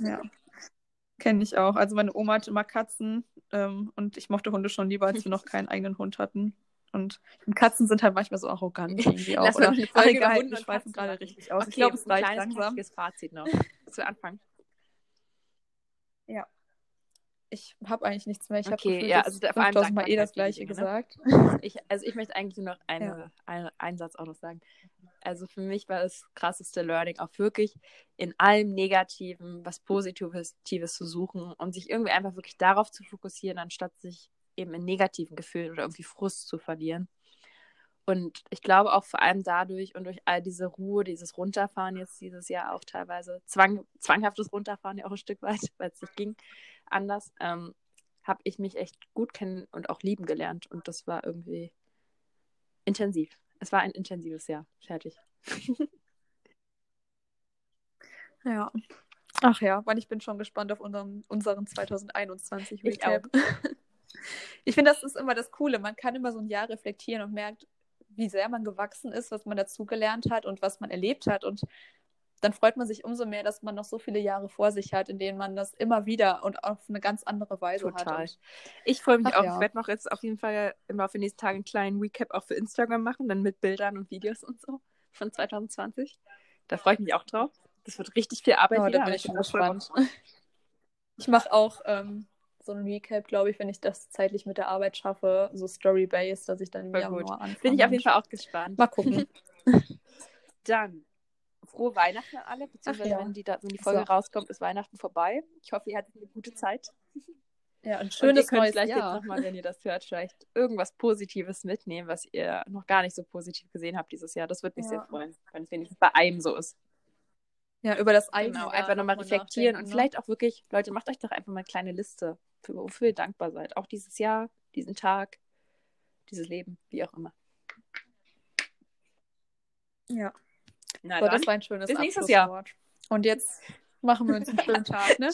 ja. Kenne ich auch. Also meine Oma hatte immer Katzen ähm, und ich mochte Hunde schon lieber, als wir noch keinen eigenen Hund hatten. Und Katzen sind halt manchmal so arrogant irgendwie auch. Lass oder, ach, egal, wir schweifen gerade richtig aus. Okay, ich glaube, es reicht langsam. Fazit noch zu Anfang. Ja. Ich habe eigentlich nichts mehr. Ich okay, habe ja, also 5000 Mal eh das gleiche Dinge, ne? gesagt. Ich, also ich möchte eigentlich nur noch eine, ja. eine, einen Satz auch noch sagen. Also für mich war das krasseste Learning auch wirklich in allem Negativen was Positives zu suchen und sich irgendwie einfach wirklich darauf zu fokussieren, anstatt sich eben in negativen Gefühlen oder irgendwie Frust zu verlieren. Und ich glaube auch vor allem dadurch und durch all diese Ruhe, dieses Runterfahren jetzt dieses Jahr auch teilweise, zwang, zwanghaftes Runterfahren ja auch ein Stück weit, *laughs* weil es nicht ging anders, ähm, habe ich mich echt gut kennen und auch lieben gelernt. Und das war irgendwie intensiv. Es war ein intensives Jahr. Fertig. *laughs* ja. Ach ja, und ich bin schon gespannt auf unseren, unseren 2021 Recap. Ich, *laughs* ich finde, das ist immer das Coole. Man kann immer so ein Jahr reflektieren und merkt, wie sehr man gewachsen ist, was man dazugelernt hat und was man erlebt hat. Und dann freut man sich umso mehr, dass man noch so viele Jahre vor sich hat, in denen man das immer wieder und auf eine ganz andere Weise Total. hat. ich freue mich Ach, auch. Ja. Ich werde noch jetzt auf jeden Fall im Laufe der nächsten Tage einen kleinen Recap auch für Instagram machen, dann mit Bildern und Videos und so von 2020. Da freue ich mich auch drauf. Das wird richtig viel Arbeit oh, wieder. Da bin ich schon gespannt. *laughs* Ich mache auch ähm, so ein Recap, glaube ich, wenn ich das zeitlich mit der Arbeit schaffe, so Story-based, dass ich dann im Januar anfange. Bin ich auf jeden Fall auch gespannt. Mal gucken. *laughs* dann frohe Weihnachten an alle, beziehungsweise ja. wenn, die da, wenn die Folge So. rauskommt, ist Weihnachten vorbei. Ich hoffe, ihr hattet eine gute Zeit. Ja, ein Und ihr schönes könnt neues vielleicht Jahr. jetzt nochmal, wenn ihr das hört, vielleicht irgendwas Positives mitnehmen, was ihr noch gar nicht so positiv gesehen habt dieses Jahr. Das würde mich Ja. sehr freuen, wenn es wenigstens bei einem so ist. Ja, über das eigene Genau, einfach nochmal noch reflektieren und ne? vielleicht auch wirklich, Leute, macht euch doch einfach mal eine kleine Liste, für, wofür ihr dankbar seid. Auch dieses Jahr, diesen Tag, dieses Leben, wie auch immer. Ja, Na dann, das war ein schönes bis nächstes Jahr. Und jetzt machen wir uns einen *laughs* schönen Tag, ne?